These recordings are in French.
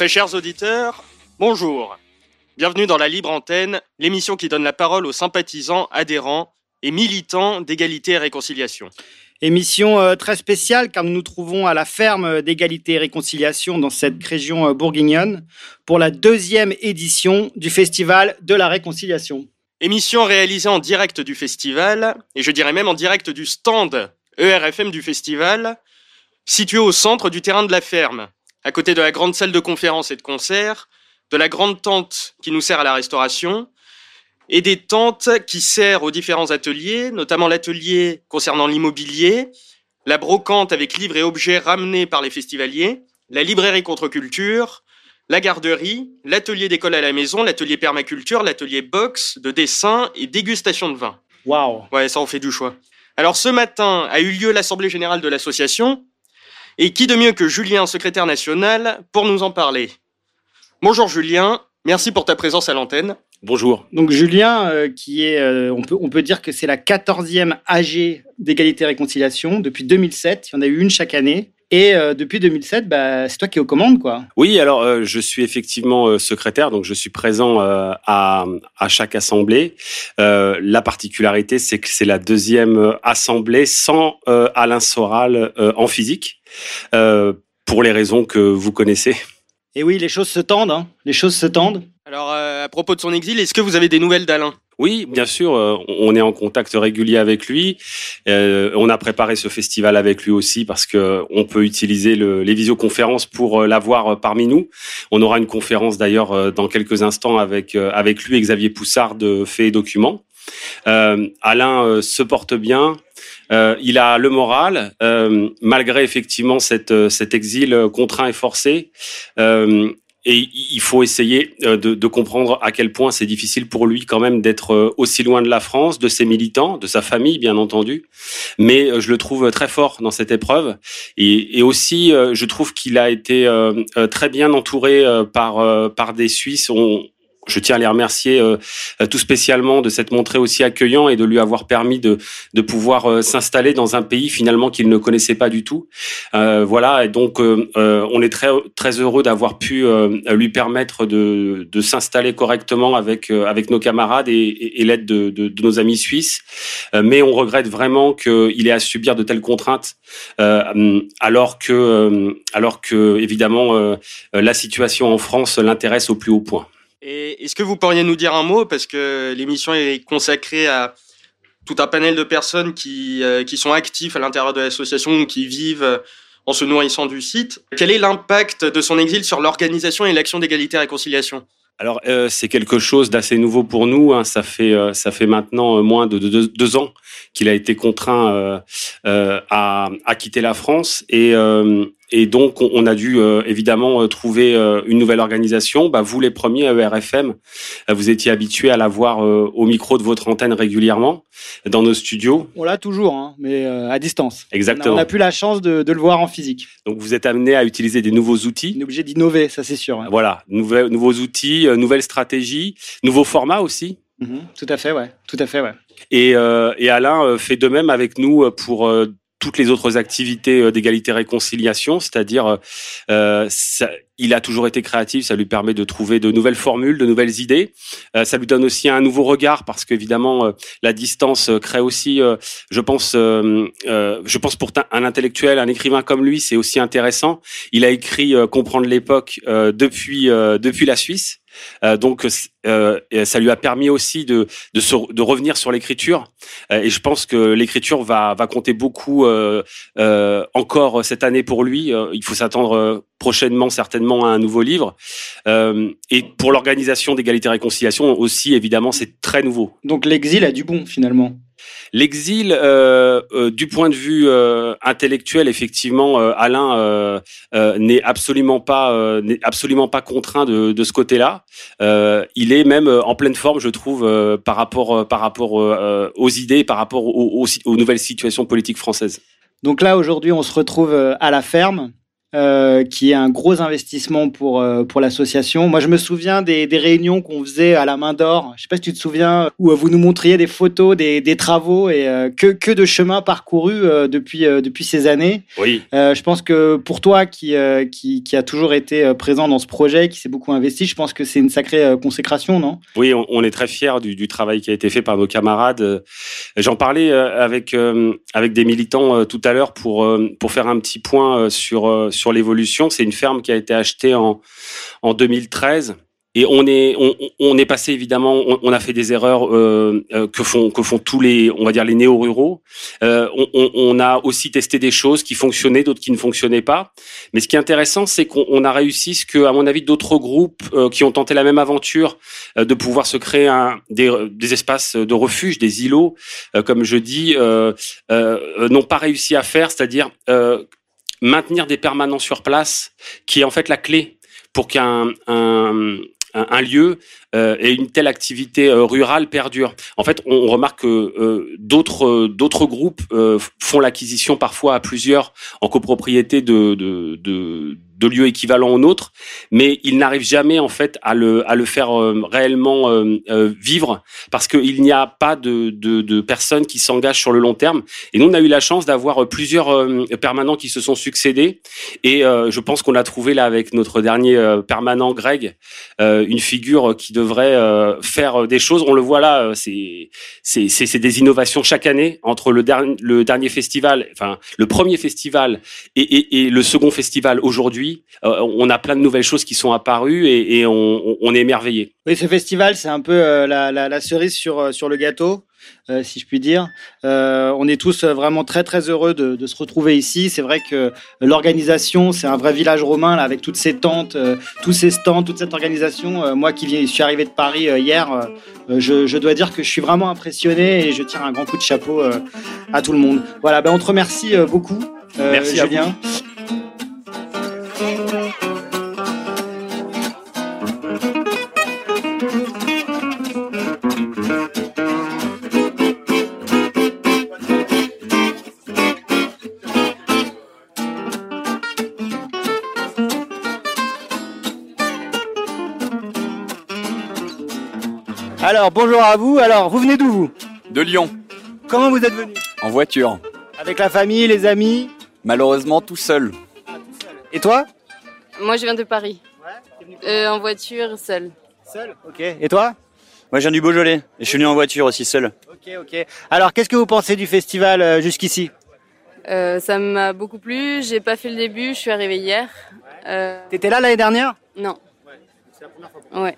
Très chers auditeurs, bonjour. Bienvenue dans la Libre Antenne, l'émission qui donne la parole aux sympathisants, adhérents et militants d'égalité et réconciliation. Émission euh, très spéciale car nous nous trouvons à la ferme d'égalité et réconciliation dans cette région euh, bourguignonne pour la deuxième édition du Festival de la Réconciliation. Émission réalisée en direct du festival, et je dirais même en direct du stand ERFM du festival, situé au centre du terrain de la ferme, à côté de la grande salle de conférences et de concerts, de la grande tente qui nous sert à la restauration, et des tentes qui servent aux différents ateliers, notamment l'atelier concernant l'immobilier, la brocante avec livres et objets ramenés par les festivaliers, la librairie contre-culture, la garderie, l'atelier d'école à la maison, l'atelier permaculture, l'atelier box, de dessin et dégustation de vin. Waouh Ouais, ça on fait du choix. Alors ce matin a eu lieu l'assemblée générale de l'association, et qui de mieux que Julien, secrétaire national, pour nous en parler? Bonjour Julien, merci pour ta présence à l'antenne. Bonjour. Donc Julien, euh, qui est, euh, on, peut, on peut dire que c'est la 14e AG d'égalité et réconciliation depuis 2007. Il y en a eu une chaque année. Et euh, depuis 2007, bah, c'est toi qui es aux commandes, quoi. Oui, alors euh, je suis effectivement euh, secrétaire, donc je suis présent euh, à, à chaque assemblée. Euh, la particularité, c'est que c'est la deuxième assemblée sans euh, Alain Soral euh, en physique, euh, pour les raisons que vous connaissez. Et oui, les choses se tendent, hein. Les choses se tendent. Alors euh, à propos de son exil, est-ce que vous avez des nouvelles d'Alain? Oui, bien sûr, euh, on est en contact régulier avec lui. Euh, on a préparé ce festival avec lui aussi parce que on peut utiliser le- les visioconférences pour euh, l'avoir euh, parmi nous. On aura une conférence d'ailleurs euh, dans quelques instants avec euh, avec lui et Xavier Poussard de Faits et Documents. Euh, Alain euh, se porte bien. Euh, il a le moral, euh, malgré effectivement cette, euh, cet exil euh, contraint et forcé. Euh, et il faut essayer euh, de, de comprendre à quel point c'est difficile pour lui quand même d'être aussi loin de la France, de ses militants, de sa famille bien entendu. Mais je le trouve très fort dans cette épreuve. Et, et aussi, je trouve qu'il a été très bien entouré par, par des Suisses. Je tiens à les remercier euh, euh, tout spécialement de s'être montré aussi accueillant et de lui avoir permis de, pouvoir euh, s'installer dans un pays finalement qu'il ne connaissait pas du tout. Voilà, et donc on est très très heureux d'avoir pu lui permettre de, s'installer correctement avec avec nos camarades et, l'aide de, nos amis suisses. Mais on regrette vraiment qu'il ait à subir de telles contraintes, alors que alors que évidemment la situation en France l'intéresse au plus haut point. Et est-ce que vous pourriez nous dire un mot, parce que l'émission est consacrée à tout un panel de personnes qui, euh, qui sont actifs à l'intérieur de l'association, qui vivent euh, en se nourrissant du site. Quel est l'impact de son exil sur l'organisation et l'action d'égalité et réconciliation? Alors euh, c'est quelque chose d'assez nouveau pour nous. Hein. Ça fait euh, ça fait maintenant euh, moins de deux, deux ans qu'il a été contraint euh, à, à quitter la France et et donc on, on a dû euh, évidemment euh, trouver euh, une nouvelle organisation. Bah, vous les premiers à ERFM, euh, vous étiez habitués à la voir euh, au micro de votre antenne régulièrement dans nos studios. On l'a toujours, hein, mais euh, à distance. On Exactement. n'a plus la chance de, de le voir en physique. Donc vous êtes amenés à utiliser des nouveaux outils. On est obligé d'innover, ça c'est sûr. ouais. Voilà, nouveaux, nouveaux outils, euh, nouvelles stratégies, nouveaux formats aussi. Mhm, Tout à fait, ouais. Tout à fait, ouais. Et, euh, et Alain euh, fait de même avec nous euh, pour euh, toutes les autres activités euh, d'égalité-réconciliation, c'est-à-dire euh, euh, il a toujours été créatif, ça lui permet de trouver de nouvelles formules, de nouvelles idées. Euh, ça lui donne aussi un nouveau regard parce qu'évidemment euh, la distance euh, crée aussi, je pense, je pense pour un intellectuel, un écrivain comme lui, c'est aussi intéressant. Il a écrit Comprendre l'époque depuis depuis la Suisse. Euh, donc euh, ça lui a permis aussi de de, revenir sur l'écriture Euh, et je pense que l'écriture va va compter beaucoup encore cette année pour lui. Il faut s'attendre prochainement certainement à un nouveau livre. Et pour l'organisation d'égalité et réconciliation aussi évidemment c'est très nouveau. Donc l'exil a du bon finalement. L'exil, euh, euh, du point de vue euh, intellectuel, effectivement, euh, Alain euh, n'est absolument pas n'est absolument pas contraint de, de ce côté-là. Il est même en pleine forme, je trouve, par rapport par rapport aux idées, par rapport aux, aux, aux nouvelles situations politiques françaises. Donc là, aujourd'hui, on se retrouve à la ferme. Euh, qui est un gros investissement pour, euh, pour l'association. Moi, je me souviens des, des réunions qu'on faisait à la main d'or. Je sais pas si tu te souviens, où euh, vous nous montriez des photos des, des travaux et euh, que, que de chemins parcourus depuis, depuis ces années. Oui. Je pense que pour toi qui, qui, qui a toujours été présent dans ce projet, qui s'est beaucoup investi, je pense que c'est une sacrée consécration, non? Oui, on, on est très fiers du, du travail qui a été fait par nos camarades. J'en parlais avec avec des militants tout à l'heure pour pour faire un petit point sur sur l'évolution. C'est une ferme qui a été achetée en en 2013. Et on est, on, est passé évidemment, on, a fait des erreurs euh, euh, que font que font tous les, on va dire les néo-ruraux. Euh, on, a aussi testé des choses qui fonctionnaient, d'autres qui ne fonctionnaient pas. Mais ce qui est intéressant, c'est qu'on on a réussi ce que, à mon avis, d'autres groupes qui ont tenté la même aventure de pouvoir se créer des, des espaces de refuge, des îlots, comme je dis, n'ont pas réussi à faire, c'est-à-dire maintenir des permanents sur place, qui est en fait la clé pour qu'un un, un, un lieu euh, et une telle activité euh, rurale perdure. En fait, on, remarque que euh, d'autres d'autres groupes font l'acquisition parfois à plusieurs en copropriété de, de lieux équivalents aux nôtres, mais ils n'arrivent jamais en fait à le à le faire euh, réellement euh, euh, vivre parce qu'il n'y a pas de, de, de personnes qui s'engagent sur le long terme. Et nous, on a eu la chance d'avoir plusieurs permanents qui se sont succédés, et je pense qu'on a trouvé là avec notre dernier permanent Greg une figure qui devrait faire des choses. On le voit là, c'est c'est c'est des innovations chaque année entre le dernier le dernier festival, enfin le premier festival et, et le second festival aujourd'hui. Euh, on a plein de nouvelles choses qui sont apparues et, et on, est émerveillé. Oui, ce festival, c'est un peu euh, la, la, la cerise sur, euh, sur le gâteau, euh, si je puis dire. Euh, on est tous vraiment très très heureux de, de se retrouver ici. C'est vrai que l'organisation, c'est un vrai village romain là, avec toutes ces tentes, euh, tous ces stands, toute cette organisation. Moi qui viens, je suis arrivé de Paris hier, je, je dois dire que je suis vraiment impressionné et je tire un grand coup de chapeau à tout le monde. Voilà, ben on te remercie beaucoup, Merci à Julien. Alors bonjour à vous. Alors vous venez d'où vous? De Lyon, Comment vous êtes venu? En voiture. Avec la famille, les amis? Malheureusement tout seul. Et toi? Moi, je viens de Paris. Euh, en voiture, seule. Seul. Ok. Et toi? Moi, je viens du Beaujolais et je suis venu en voiture aussi seul. Ok, ok. Alors qu'est-ce que vous pensez du festival euh, jusqu'ici? Euh, ça m'a beaucoup plu. J'ai pas fait le début. Je suis arrivée hier. Euh, T'étais là l'année dernière? Non. C'est la première fois. Ouais.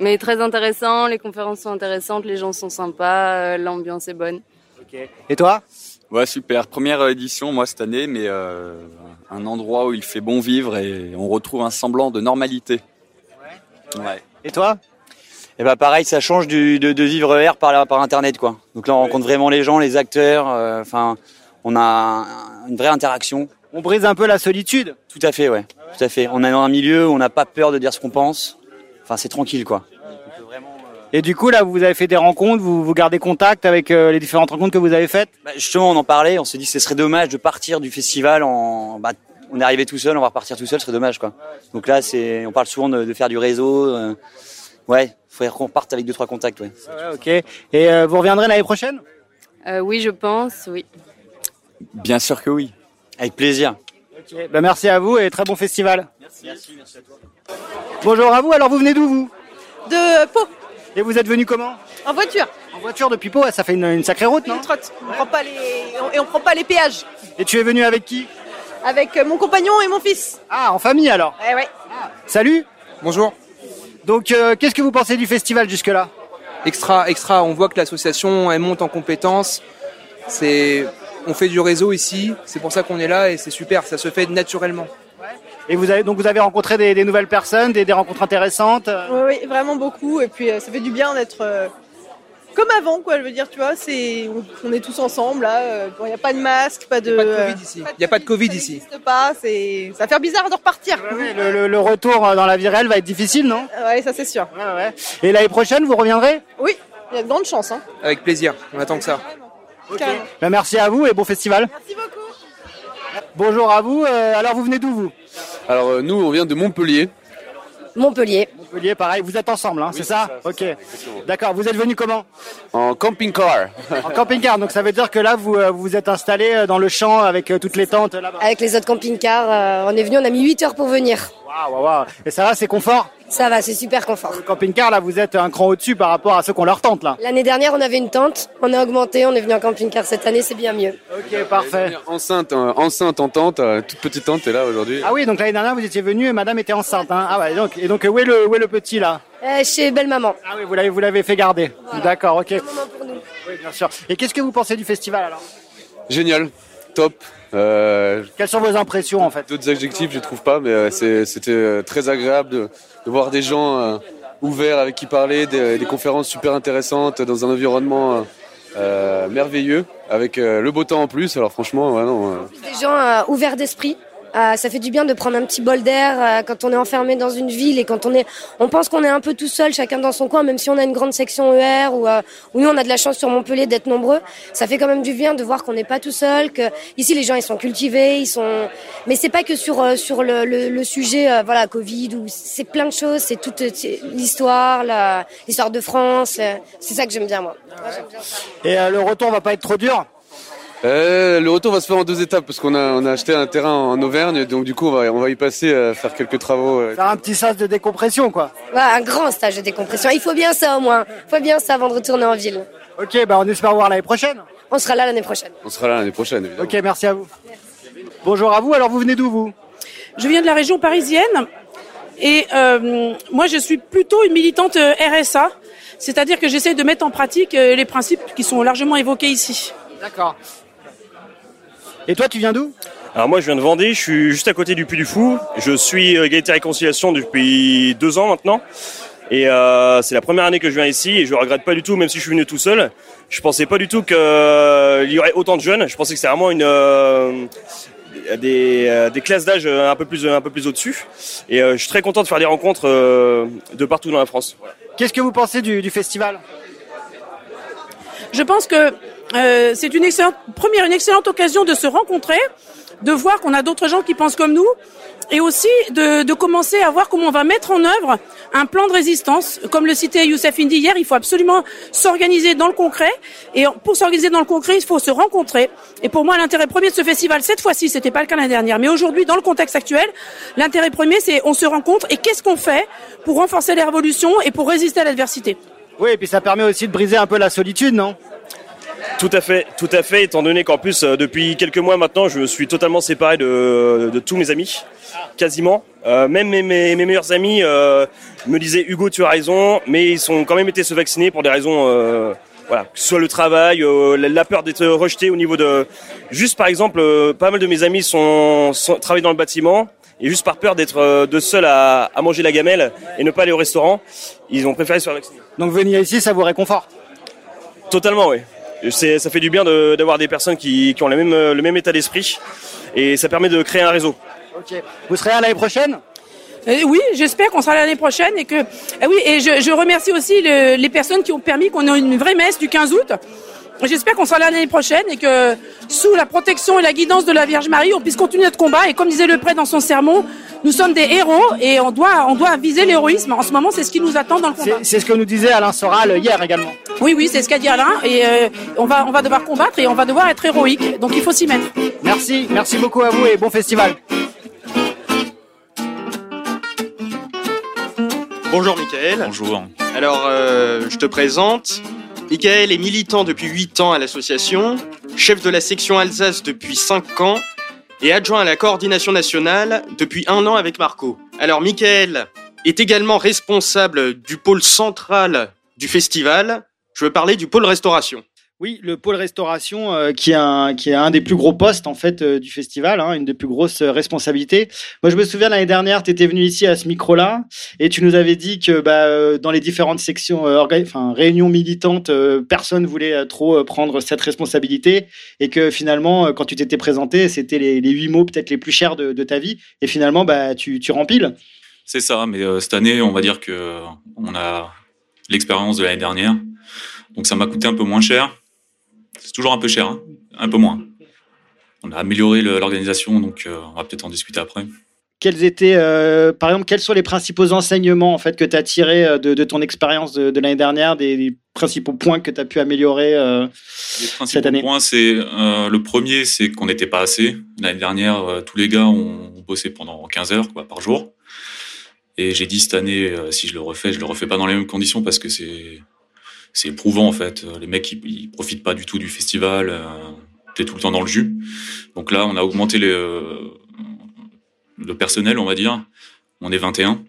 Mais très intéressant. Les conférences sont intéressantes. Les gens sont sympas. euh, L'ambiance est bonne. Ok. Et toi? Ouais, super. Première édition, moi, cette année, mais euh, un endroit où il fait bon vivre et on retrouve un semblant de normalité. Ouais. Et toi? Et bah pareil, ça change du, de, de vivre R par, par internet quoi. Donc là, on rencontre vraiment les gens, les acteurs. euh, Enfin, on a une vraie interaction. On brise un peu la solitude. Tout à fait, ouais. Tout à fait. On est dans un milieu où on n'a pas peur de dire ce qu'on pense. Enfin, c'est tranquille quoi. Et du coup là, vous avez fait des rencontres, vous, vous gardez contact avec euh, les différentes rencontres que vous avez faites? Bah, justement, on en parlait. On s'est dit que ce serait dommage de partir du festival en. Bah, on est arrivé tout seul, on va repartir tout seul, ce serait dommage quoi. Donc là, c'est, on parle souvent de, de faire du réseau. euh, ouais, faudrait qu'on parte avec deux trois contacts, ouais. Ouais, ok. Et euh, vous reviendrez l'année prochaine? Euh, oui, je pense. Oui. Bien sûr que oui. Avec plaisir. Ben, merci à vous et très bon festival. Bonjour à vous. Alors vous venez d'où vous? De Pau, Et vous êtes venu comment? En voiture. En voiture depuis Pau. Ça fait une, une sacrée route, non? On trotte. On prend pas les on- et on prend pas les péages. Et tu es venu avec qui? Avec euh, mon compagnon et mon fils. Ah, en famille alors? Eh ouais. Salut. Bonjour. Donc euh, qu'est-ce que vous pensez du festival jusque-là? Extra, extra. On voit que l'association elle monte en compétences. C'est, on fait du réseau ici. C'est pour ça qu'on est là et c'est super. Ça se fait naturellement. Et vous avez donc vous avez rencontré des, des nouvelles personnes, des, des rencontres intéressantes. euh, Oui, oui, vraiment beaucoup. Et puis euh, ça fait du bien d'être euh, comme avant, quoi. Je veux dire, tu vois, c'est on, on est tous ensemble là. Il n'y a pas de masque, pas de. Il n'y a pas de Covid ici. Il n'y a pas de Covid ça ici. n'existe pas. C'est, ça va faire bizarre de repartir. Ouais, le, le- le retour dans la vie réelle va être difficile, non? Ouais, ça c'est sûr. Ouais, ouais. Et l'année prochaine, vous reviendrez? Oui, il y a de grandes chances. Hein. Avec plaisir. On attend que ça. Ben, Merci à vous et bon festival. Merci beaucoup. Bonjour à vous. Euh, alors, vous venez d'où, vous? Alors euh, nous, on vient de Montpellier. Montpellier. Montpellier, pareil. Vous êtes ensemble, hein, c'est ça, Ok. D'accord. Vous êtes venu comment? En camping-car. En camping-car. Donc, ça veut dire que là, vous euh, vous êtes installé dans le champ avec toutes les tentes là-bas. Avec les autres camping-cars, euh, on est venu, on a mis 8 heures pour venir. Waouh, waouh, waouh. Et ça va, c'est confort? Ça va, c'est super confort. Le camping-car, là, vous êtes un cran au-dessus par rapport à ceux qui ont leur tente, là. L'année dernière, on avait une tente, on a augmenté, on est venu en camping-car cette année, c'est bien mieux. Ok, parfait. Enceinte, euh, enceinte en tente, euh, toute petite tente, et là aujourd'hui. Ah oui, donc l'année dernière, vous étiez venu et madame était enceinte. Hein. Ah ouais, donc, et donc, où est le, où est le petit, là? Euh, chez Belle Maman. Ah oui, vous l'avez, vous l'avez fait garder. D'accord, ok. Moment pour nous. Oui, bien sûr. Et qu'est-ce que vous pensez du festival, alors? Génial, top. Euh, Quelles sont vos impressions, en fait? D'autres adjectifs, je trouve pas, mais euh, c'était euh, très agréable de, de voir des gens euh, ouverts avec qui parler, des, des conférences super intéressantes dans un environnement merveilleux, avec euh, le beau temps en plus. Alors franchement, ouais, non, euh, Des gens euh, ouverts d'esprit. Euh, ça fait du bien de prendre un petit bol d'air euh, quand on est enfermé dans une ville et quand on est, on pense qu'on est un peu tout seul, chacun dans son coin, même si on a une grande section ER ou, euh, ou nous on a de la chance sur Montpellier d'être nombreux. Ça fait quand même du bien de voir qu'on n'est pas tout seul, que ici les gens ils sont cultivés, ils sont, mais c'est pas que sur euh, sur le, le, le sujet euh, voilà Covid ou c'est plein de choses, c'est toute l'histoire, l'histoire de France, euh, c'est ça que j'aime bien moi. Bien. Et le retour va pas être trop dur? Euh, le retour va se faire en deux étapes parce qu'on a, on a acheté un terrain en Auvergne, donc du coup on va, on va y passer à faire quelques travaux. euh. Faire un petit sas de décompression, quoi. Ouais, un grand stage de décompression. Il faut bien ça au moins. Il faut bien ça avant de retourner en ville. Ok, bah on espère voir l'année prochaine. On sera là l'année prochaine. On sera là l'année prochaine, évidemment. Ok, merci à vous. Bonjour à vous. Alors, vous venez d'où, vous? Je viens de la région parisienne et euh, moi je suis plutôt une militante euh, RSA, c'est-à-dire que j'essaie de mettre en pratique euh, les principes qui sont largement évoqués ici. D'accord. Et toi, tu viens d'où? Alors moi je viens de Vendée, je suis juste à côté du Puy du Fou. Je suis euh, égalité et réconciliation depuis deux ans maintenant. Et euh, c'est la première année que je viens ici et je regrette pas du tout, même si je suis venu tout seul. Je pensais pas du tout qu'il y aurait autant de jeunes. Je pensais que c'était vraiment une euh, des, euh, des classes d'âge un peu plus un peu plus au-dessus. Et euh, je suis très content de faire des rencontres euh, de partout dans la France. Voilà. Qu'est-ce que vous pensez du, du festival? Je pense que euh, c'est une excellente première, une excellente occasion de se rencontrer, de voir qu'on a d'autres gens qui pensent comme nous, et aussi de, de commencer à voir comment on va mettre en œuvre un plan de résistance. Comme le citait Youssef Indy hier, il faut absolument s'organiser dans le concret, et pour s'organiser dans le concret, il faut se rencontrer. Et pour moi, l'intérêt premier de ce festival, cette fois-ci, c'était pas le cas l'année dernière, mais aujourd'hui, dans le contexte actuel, l'intérêt premier, c'est on se rencontre et qu'est-ce qu'on fait pour renforcer les révolutions et pour résister à l'adversité? Oui, et puis ça permet aussi de briser un peu la solitude, non? Tout à fait, tout à fait, étant donné qu'en plus, euh, depuis quelques mois maintenant, je me suis totalement séparé de, de tous mes amis, quasiment. Euh, même mes, mes, mes meilleurs amis euh, me disaient Hugo, tu as raison, mais ils ont quand même été se vacciner pour des raisons, euh, voilà, que ce soit le travail, euh, la, peur d'être rejeté au niveau de. Juste par exemple, euh, pas mal de mes amis sont, sont travaillent dans le bâtiment. Et juste par peur d'être de seuls à, à manger la gamelle et ne pas aller au restaurant, ils ont préféré se faire vacciner. Donc venir ici, ça vous réconforte? Totalement, oui. C'est- Ça fait du bien de- d'avoir des personnes qui, qui ont le même, euh, le même état d'esprit et ça permet de créer un réseau. Ok. Vous serez là l'année prochaine? Euh, oui, j'espère qu'on sera là l'année prochaine et que ah oui et je, je remercie aussi le- les personnes qui ont permis qu'on ait une vraie messe du 15 août. J'espère qu'on sera là l'année prochaine et que sous la protection et la guidance de la Vierge Marie, on puisse continuer notre combat. Et comme disait le prêtre dans son sermon, nous sommes des héros et on doit on doit viser l'héroïsme. En ce moment, c'est ce qui nous attend dans le combat. C'est ce que nous disait Alain Soral hier également. Oui, oui, c'est ce qu'a dit Alain et euh, on va on va devoir combattre et on va devoir être héroïque. Donc il faut s'y mettre. Merci, merci beaucoup à vous et bon festival. Bonjour Michael. Bonjour. Alors, euh, je te présente. Michael est militant depuis 8 ans à l'association, chef de la section Alsace depuis 5 ans et adjoint à la coordination nationale depuis un an avec Marco. Alors, Michael est également responsable du pôle central du festival. Je veux parler du pôle restauration. Oui, le pôle restauration, euh, qui, est un, des plus gros postes en fait euh, du festival, hein, une des plus grosses euh, responsabilités. Moi, je me souviens l'année dernière, tu étais venu ici à ce micro-là et tu nous avais dit que bah, dans les différentes sections, enfin réunions militantes, personne voulait trop prendre cette responsabilité et que finalement, quand tu t'étais présenté, c'était les, huit mots peut-être les plus chers de, ta vie et finalement, bah, tu, tu rempiles. C'est ça, mais cette année, on va dire que on a l'expérience de l'année dernière, donc ça m'a coûté un peu moins cher. C'est toujours un peu cher, hein, un peu moins. On a amélioré l'organisation, donc euh, on va peut-être en discuter après. Quels étaient, euh, par exemple, quels sont les principaux enseignements en fait que tu as tirés euh, de, de ton expérience de, de l'année dernière, des, des principaux points que tu as pu améliorer euh, Les cette principaux année? points, c'est le premier, c'est qu'on n'était pas assez. L'année dernière, tous les gars ont, ont bossé pendant 15 heures quoi, par jour. Et j'ai dit cette année, si je le refais, je le refais pas dans les mêmes conditions parce que c'est c'est éprouvant en fait. Les mecs, ils, ils profitent pas du tout du festival. Euh, T'es tout le temps dans le jus. Donc là, on a augmenté euh, le personnel, on va dire. On est 21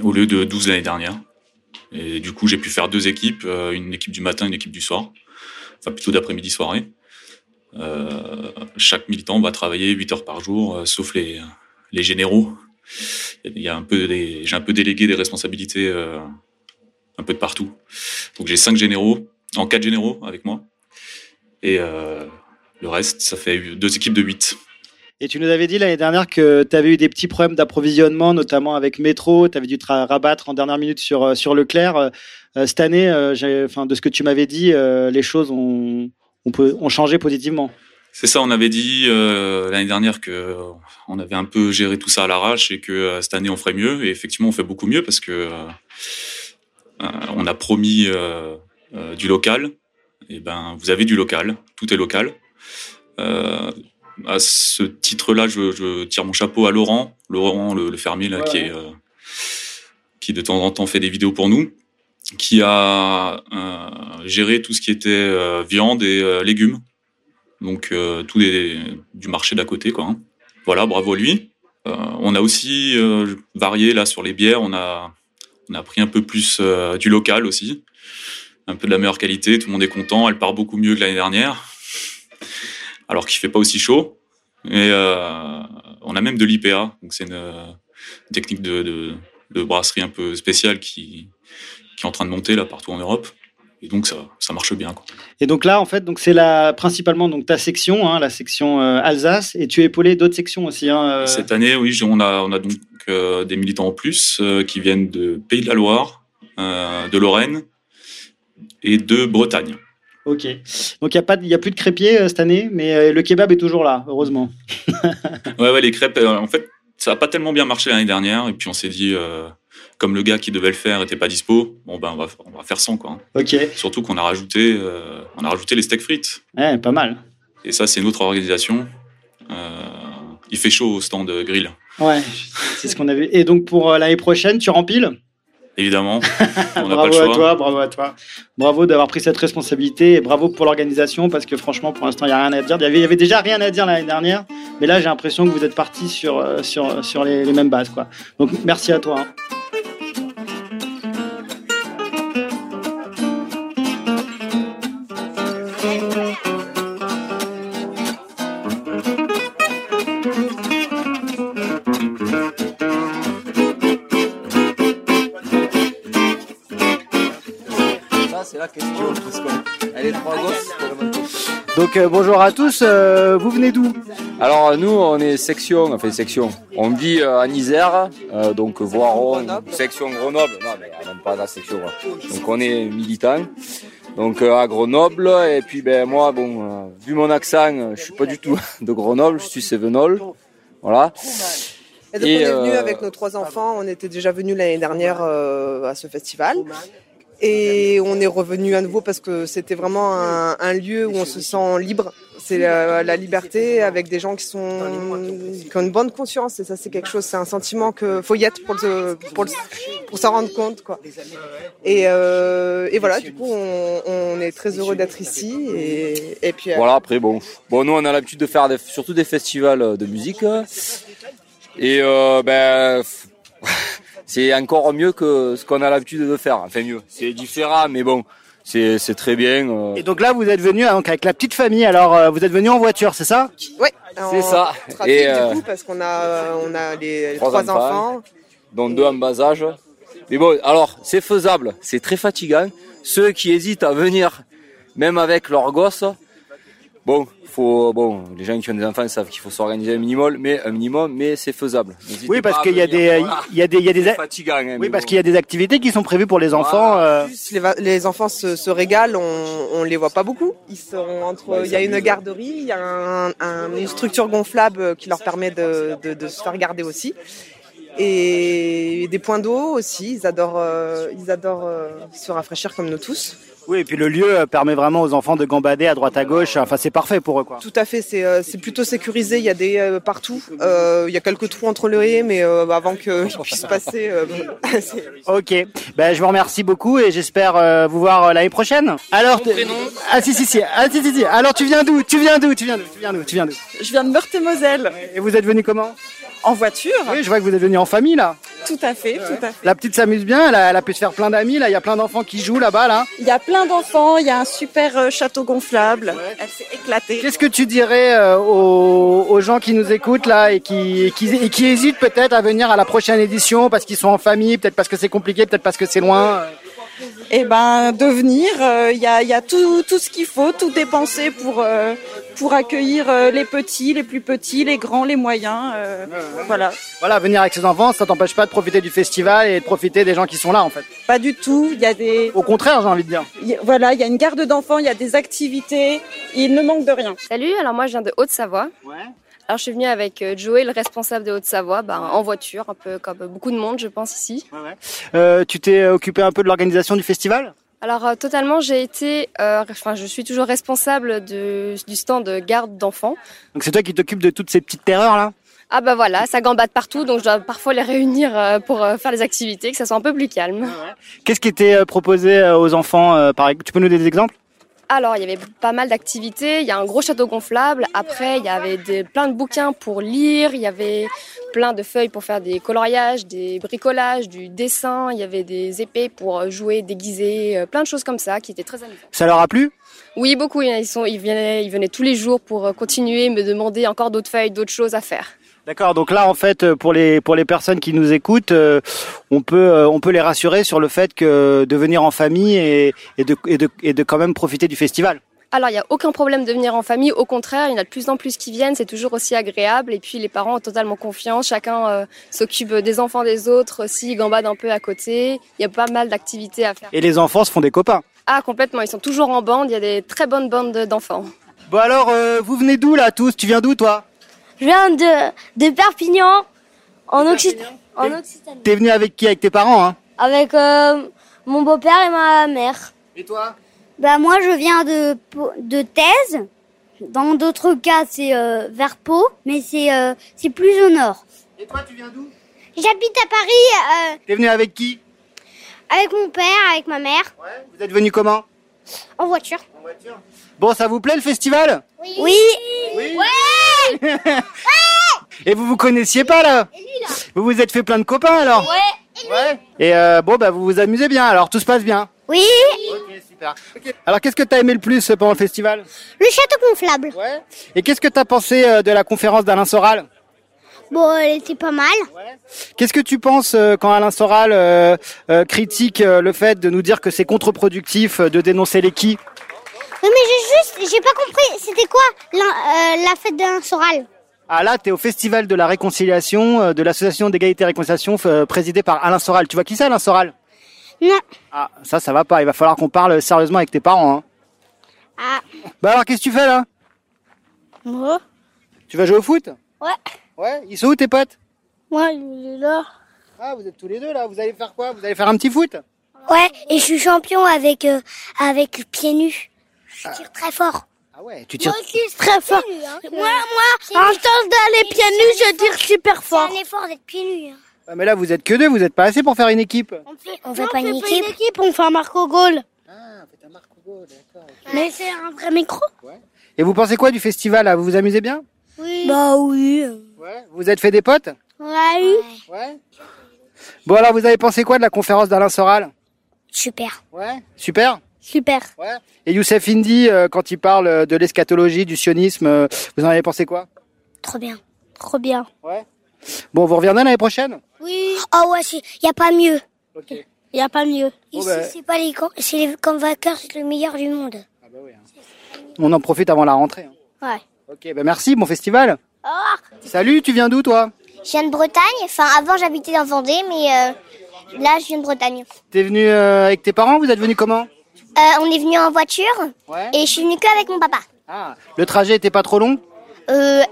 au lieu de 12 l'année dernière. Et du coup, j'ai pu faire deux équipes, euh, une équipe du matin, une équipe du soir. Enfin, plutôt d'après-midi soirée. Chaque militant va travailler 8 heures par jour, sauf les, généraux. Il y a un peu j'ai un peu délégué des responsabilités un peu de partout. Donc j'ai cinq généraux, en quatre généraux avec moi. Et euh, le reste, ça fait deux équipes de 8. Et tu nous avais dit l'année dernière que tu avais eu des petits problèmes d'approvisionnement, notamment avec Métro. Tu avais dû te ra- rabattre en dernière minute sur, euh, sur Leclerc. Euh, cette année, euh, enfin, de ce que tu m'avais dit, euh, les choses ont, on peut, ont changé positivement. C'est ça, on avait dit l'année dernière que on avait un peu géré tout ça à l'arrache et que cette année on ferait mieux. Et effectivement, on fait beaucoup mieux parce que on a promis euh, euh, du local. Et ben, vous avez du local, tout est local. Euh, à ce titre-là, je, je tire mon chapeau à Laurent, Laurent le, le fermier là, qui est euh, qui de temps en temps fait des vidéos pour nous, qui a euh, géré tout ce qui était euh, viande et euh, légumes donc euh, tout du marché d'à côté quoi. hein. Voilà, bravo à lui. Euh, on a aussi euh, varié là sur les bières, on a on a pris un peu plus euh, du local aussi, un peu de la meilleure qualité. Tout le monde est content. Elle part beaucoup mieux que l'année dernière, alors qu'il fait pas aussi chaud. Et euh, on a même de l'IPA, donc c'est une euh, technique de, brasserie un peu spéciale qui qui est en train de monter là partout en Europe. Et donc ça ça marche bien quoi. Et donc là, en fait, donc c'est la, principalement donc, ta section, hein, la section euh, Alsace, et tu es épaulé d'autres sections aussi. Hein, euh, Cette année, oui, on a, on a donc euh, des militants en plus qui viennent de Pays de la Loire, de Lorraine et de Bretagne. Ok. Donc il n'y a, pas y a plus de crépier cette année, mais le kebab est toujours là, heureusement. Ouais, ouais, les crêpes, en fait, ça n'a pas tellement bien marché l'année dernière. Et puis on s'est dit, comme le gars qui devait le faire était pas dispo, bon ben on va, on va faire sans quoi. hein. Ok. Surtout qu'on a rajouté, euh, on a rajouté les steaks frites. Ouais, pas mal. Et ça, c'est une autre organisation. Euh, il fait chaud au stand de grill, Ouais, c'est ce qu'on a vu. Et donc pour euh, l'année prochaine, tu rempiles évidemment. On Bravo pas le choix. à toi, bravo à toi. Bravo d'avoir pris cette responsabilité et bravo pour l'organisation parce que franchement, pour l'instant, il n'y a rien à dire. Il y, avait, il y avait déjà rien à dire l'année dernière, mais là, j'ai l'impression que vous êtes partis sur, sur, sur les, les mêmes bases. Quoi. Donc merci à toi. hein. Donc euh, bonjour à tous, euh, vous venez d'où Alors nous, on est section, enfin section. On vit euh, en Isère, euh, donc Voiron, section Grenoble. Non, mais on même pas la section. là. Donc on est militant. Donc euh, à Grenoble, et puis ben moi, bon, euh, vu mon accent, je suis pas du tout de Grenoble, je suis Sévenol. Voilà. Et donc Et, on est venu euh, avec nos trois enfants, on était déjà venus l'année dernière euh, à ce festival. Et on est revenu à nouveau parce que c'était vraiment un, lieu où on se sent libre. C'est la, liberté avec des gens qui sont qui ont une bonne conscience et ça c'est quelque chose, c'est un sentiment que faut y être pour pour, s'en rendre compte quoi. Et, euh, voilà, du coup on, est très heureux d'être ici et, puis euh, Voilà, après, bon. Bon, nous, on a l'habitude de faire surtout des festivals euh, de musique. Et ben, c'est encore mieux que ce qu'on a l'habitude de faire. Enfin, mieux. C'est différent, mais bon, c'est c'est très bien. euh. Et donc là, vous êtes venu donc avec la petite famille. Alors, euh, vous êtes venu en voiture, c'est ça? Ouais. C'est ça. Trafic, Et, du euh, coup, parce qu'on a, on a les, Trois trois, enfants. enfants. dont deux en bas âge. Mais bon, alors c'est faisable, c'est très fatigant. Ceux qui hésitent à venir, même avec leurs gosses, bon, faut, bon, les gens qui ont des enfants savent qu'il faut s'organiser un minimum, mais un minimum, mais c'est faisable. N'hésitez Oui, parce qu'il y a des, voilà. il y a des, il y a des. C'est fatigant. hein, mais Oui, parce bon. qu'il y a des activités qui sont prévues pour les enfants. euh, Plus les, enfants se, se régalent, on, on les voit pas beaucoup. Ils sont entre, il y a une garderie, il y a un- un- une structure gonflable qui leur permet de, de- de se faire garder aussi. Et des points d'eau aussi, ils adorent, euh, ils adorent euh, se rafraîchir comme nous tous. Oui, et puis le lieu euh, permet vraiment aux enfants de gambader à droite à gauche. Enfin, c'est parfait pour eux, quoi. Tout à fait, c'est euh, c'est plutôt sécurisé. Il y a des euh, partout. Euh, il y a quelques trous entre le haies, mais euh, avant qu'ils puissent passer. euh, Ok, ben, je vous remercie beaucoup et j'espère euh, vous voir euh, l'année prochaine. Alors, t- ah si si si, ah si si si. Alors tu viens d'où? Tu viens d'où? Tu viens d'où? Tu viens d'où? Tu viens d'où? Je viens de Meurthe-et-Moselle. Et vous êtes venu comment? En voiture Oui, je vois que vous êtes venu en famille là. Tout à fait, tout à fait. La petite s'amuse bien, elle a, elle a pu se faire plein d'amis là. Il y a plein d'enfants qui jouent là-bas là. Il y a plein d'enfants, il y a un super euh, château gonflable. Elle s'est éclatée. Qu'est-ce que tu dirais euh, aux, aux gens qui nous écoutent là et qui, et qui, et qui hésitent peut-être à venir à la prochaine édition parce qu'ils sont en famille, peut-être parce que c'est compliqué, peut-être parce que c'est loin. euh. Eh ben, de venir, euh, il y a, il y a tout, tout ce qu'il faut, tout est pensé pour, euh, pour accueillir euh, les petits, les plus petits, les grands, les moyens. euh, voilà. Voilà, venir avec ses enfants, ça t'empêche pas de profiter du festival et de profiter des gens qui sont là en fait. Pas du tout. Il y a des. Au contraire, j'ai envie de dire. il y a- Voilà, il y a une garde d'enfants, il y a des activités. Il ne manque de rien. Salut, alors moi je viens de Haute-Savoie. Alors je suis venue avec euh, Joey, le responsable de Haute-Savoie, ben, en voiture, un peu comme beaucoup de monde je pense ici. Euh, tu t'es occupé un peu de l'organisation du festival? Alors euh, totalement, j'ai été, euh, enfin je suis toujours responsable de, du stand de garde d'enfants. Donc c'est toi qui t'occupes de toutes ces petites terreurs là? Ah bah voilà, ça gambade partout, donc je dois parfois les réunir euh, pour faire les activités, que ça soit un peu plus calme. Qu'est-ce qui était proposé aux enfants par... Tu peux nous donner des exemples? Alors, il y avait pas mal d'activités. Il y a un gros château gonflable. Après, il y avait des, plein de bouquins pour lire. Il y avait plein de feuilles pour faire des coloriages, des bricolages, du dessin. Il y avait des épées pour jouer, déguiser, euh, plein de choses comme ça qui étaient très amusantes. Ça leur a plu? Oui, beaucoup. Ils, sont, ils, venaient, ils venaient tous les jours pour euh, continuer, me demander encore d'autres feuilles, d'autres choses à faire. D'accord, donc là en fait euh, pour les pour les personnes qui nous écoutent, euh, on peut euh, on peut les rassurer sur le fait que de venir en famille et, et de et de et de quand même profiter du festival. Alors, il n'y a aucun problème de venir en famille. Au contraire, il y en a de plus en plus qui viennent. C'est toujours aussi agréable. Et puis, les parents ont totalement confiance. Chacun euh, s'occupe des enfants des autres. S'ils gambadent un peu à côté, il y a pas mal d'activités à faire. Et les enfants se font des copains. Ah, complètement. Ils sont toujours en bande. Il y a des très bonnes bandes d'enfants. Bon alors euh, vous venez d'où là tous? Tu viens d'où toi? Je viens de, de Perpignan, en, en Occitanie. T'es venu avec qui Avec tes parents hein? Avec euh, mon beau-père et ma mère. Et toi? Bah moi je viens de, de Thèse. Dans d'autres cas c'est euh, vers Pau, mais c'est euh, c'est plus au nord. Et toi tu viens d'où? J'habite à Paris euh, T'es venu avec qui? Avec mon père, avec ma mère, Vous êtes venu comment? En voiture. Bon ça vous plaît le festival? Oui. Ouais. Et vous vous connaissiez pas là Vous vous êtes fait plein de copains alors Ouais. Et euh, bon bah vous vous amusez bien alors tout se passe bien. Oui. super. Alors qu'est-ce que t'as aimé le plus euh, pendant le festival Le château gonflable. Et qu'est-ce que t'as pensé euh, de la conférence d'Alain Soral Bon, elle était pas mal. Qu'est-ce que tu penses euh, quand Alain Soral euh, euh, critique euh, le fait de nous dire que c'est contre-productif euh, de dénoncer les qui Oui, mais j'ai juste, j'ai pas compris. C'était quoi la, euh, la fête d'un Soral Ah là, t'es au festival de la réconciliation euh, de l'association d'égalité et réconciliation euh, présidée par Alain Soral. Tu vois qui c'est Alain Soral? Non. Ah, ça, ça va pas. Il va falloir qu'on parle sérieusement avec tes parents. Hein. Ah. Bah alors, qu'est-ce que tu fais là? Moi? Tu vas jouer au foot? Ouais. Ouais. Ils sont où tes potes? Ouais, il est là. Ah, vous êtes tous les deux là. Vous allez faire quoi? Vous allez faire un petit foot? Ouais, et je suis champion avec euh, avec pieds nus. Je tire très fort. Ah ouais, tu tires. Moi aussi, très fort. Moi, moi, en temps d'aller pieds nus, je tire super fort. C'est un effort d'être pieds nus. hein. Ah, mais là, vous êtes que deux. Vous êtes pas assez pour faire une équipe. On fait pas une équipe. on fait un Marco Gaulle. Mais c'est un vrai micro Et vous pensez quoi du festival là? Vous vous amusez bien? Oui. Bah oui. Vous vous êtes fait des potes? Ouais. Ouais. Bon alors, vous avez pensé quoi de la conférence d'Alain Soral? Super. Ouais. Super? Super. Et Youssef Indy, euh, quand il parle de l'eschatologie, du sionisme, euh, vous en avez pensé quoi? Trop bien. Trop bien. Bon, vous reviendrez l'année prochaine? Oui. Oh ouais, il n'y a pas mieux. Il n'y a pas mieux. Ici, ben. c'est pas les, c'est les convainceurs, c'est le meilleur du monde. On en profite avant la rentrée. hein. Ouais. Ok, ben merci, bon festival. Salut, tu viens d'où toi? Je viens de Bretagne. Enfin, avant, j'habitais dans Vendée, mais euh, là, je viens de Bretagne. T'es venu euh, avec tes parents Vous êtes venu comment? Euh, on est venu en voiture et je suis venue que avec mon papa. Le trajet était pas trop long Euh,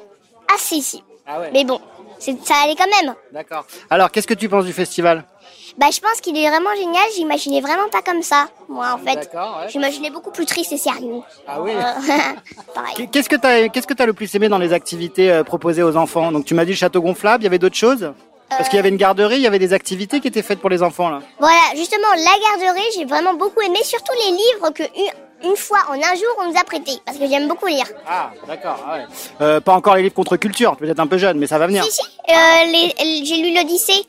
assez ici. Ah ouais. Mais bon, c'est- ça allait quand même. D'accord. Alors, qu'est-ce que tu penses du festival? Bah, je pense qu'il est vraiment génial. J'imaginais vraiment pas comme ça, moi, en fait. D'accord, ouais. J'imaginais beaucoup plus triste et sérieux. Ah oui Pareil. Qu'est- Qu'est-ce que t'as qu'est-ce que t'as le plus aimé dans les activités euh, proposées aux enfants? Donc, tu m'as dit le château gonflable, il y avait d'autres choses? Parce qu'il y avait une garderie, il y avait des activités qui étaient faites pour les enfants là. Voilà, justement, la garderie, j'ai vraiment beaucoup aimé, surtout les livres que une, une fois, en un jour, on nous a prêtés, parce que j'aime beaucoup lire. Ah, d'accord. Euh, pas encore les livres contre culture, peut-être un peu jeune, mais ça va venir. Si, si, euh, les- les- j'ai lu l'Odyssée.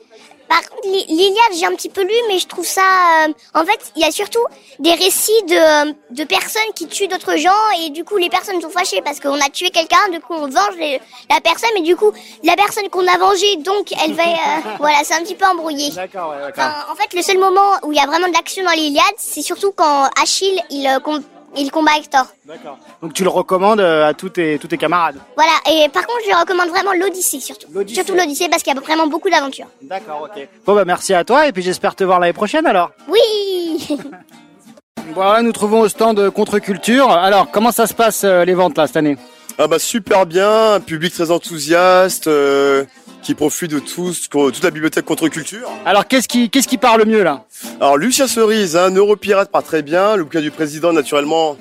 Par contre, l'I- l'Iliade, j'ai un petit peu lu, mais je trouve ça... euh, en fait, il y a surtout des récits de, de personnes qui tuent d'autres gens, et du coup, les personnes sont fâchées parce qu'on a tué quelqu'un, du coup, on venge les- la personne, mais du coup, la personne qu'on a vengée, donc, elle va... euh, voilà, c'est un petit peu embrouillé. D'accord, ouais, Enfin, en fait, le seul moment où il y a vraiment de l'action dans l'Iliade, c'est surtout quand Achille, il, euh, il combat Hector. D'accord. Donc, tu le recommandes euh, à tous tes, tous tes camarades. Voilà, et par contre, je lui recommande vraiment l'Odyssée, surtout. Surtout l'Odyssée, parce qu'il y a vraiment beaucoup d'aventures. D'accord, ok. Bon, bah, merci à toi, et puis j'espère te voir l'année prochaine alors. Oui Voilà, nous trouvons au stand Contre-Culture. Alors, comment ça se passe euh, les ventes là cette année? Ah bah super bien, un public très enthousiaste euh, qui profite de tout, ce toute la bibliothèque contre-culture. Alors, qu'est-ce qui, qu'est-ce qui parle le mieux là? Alors Lucien Cerise, un neuropirate part très bien, le bouquin du président naturellement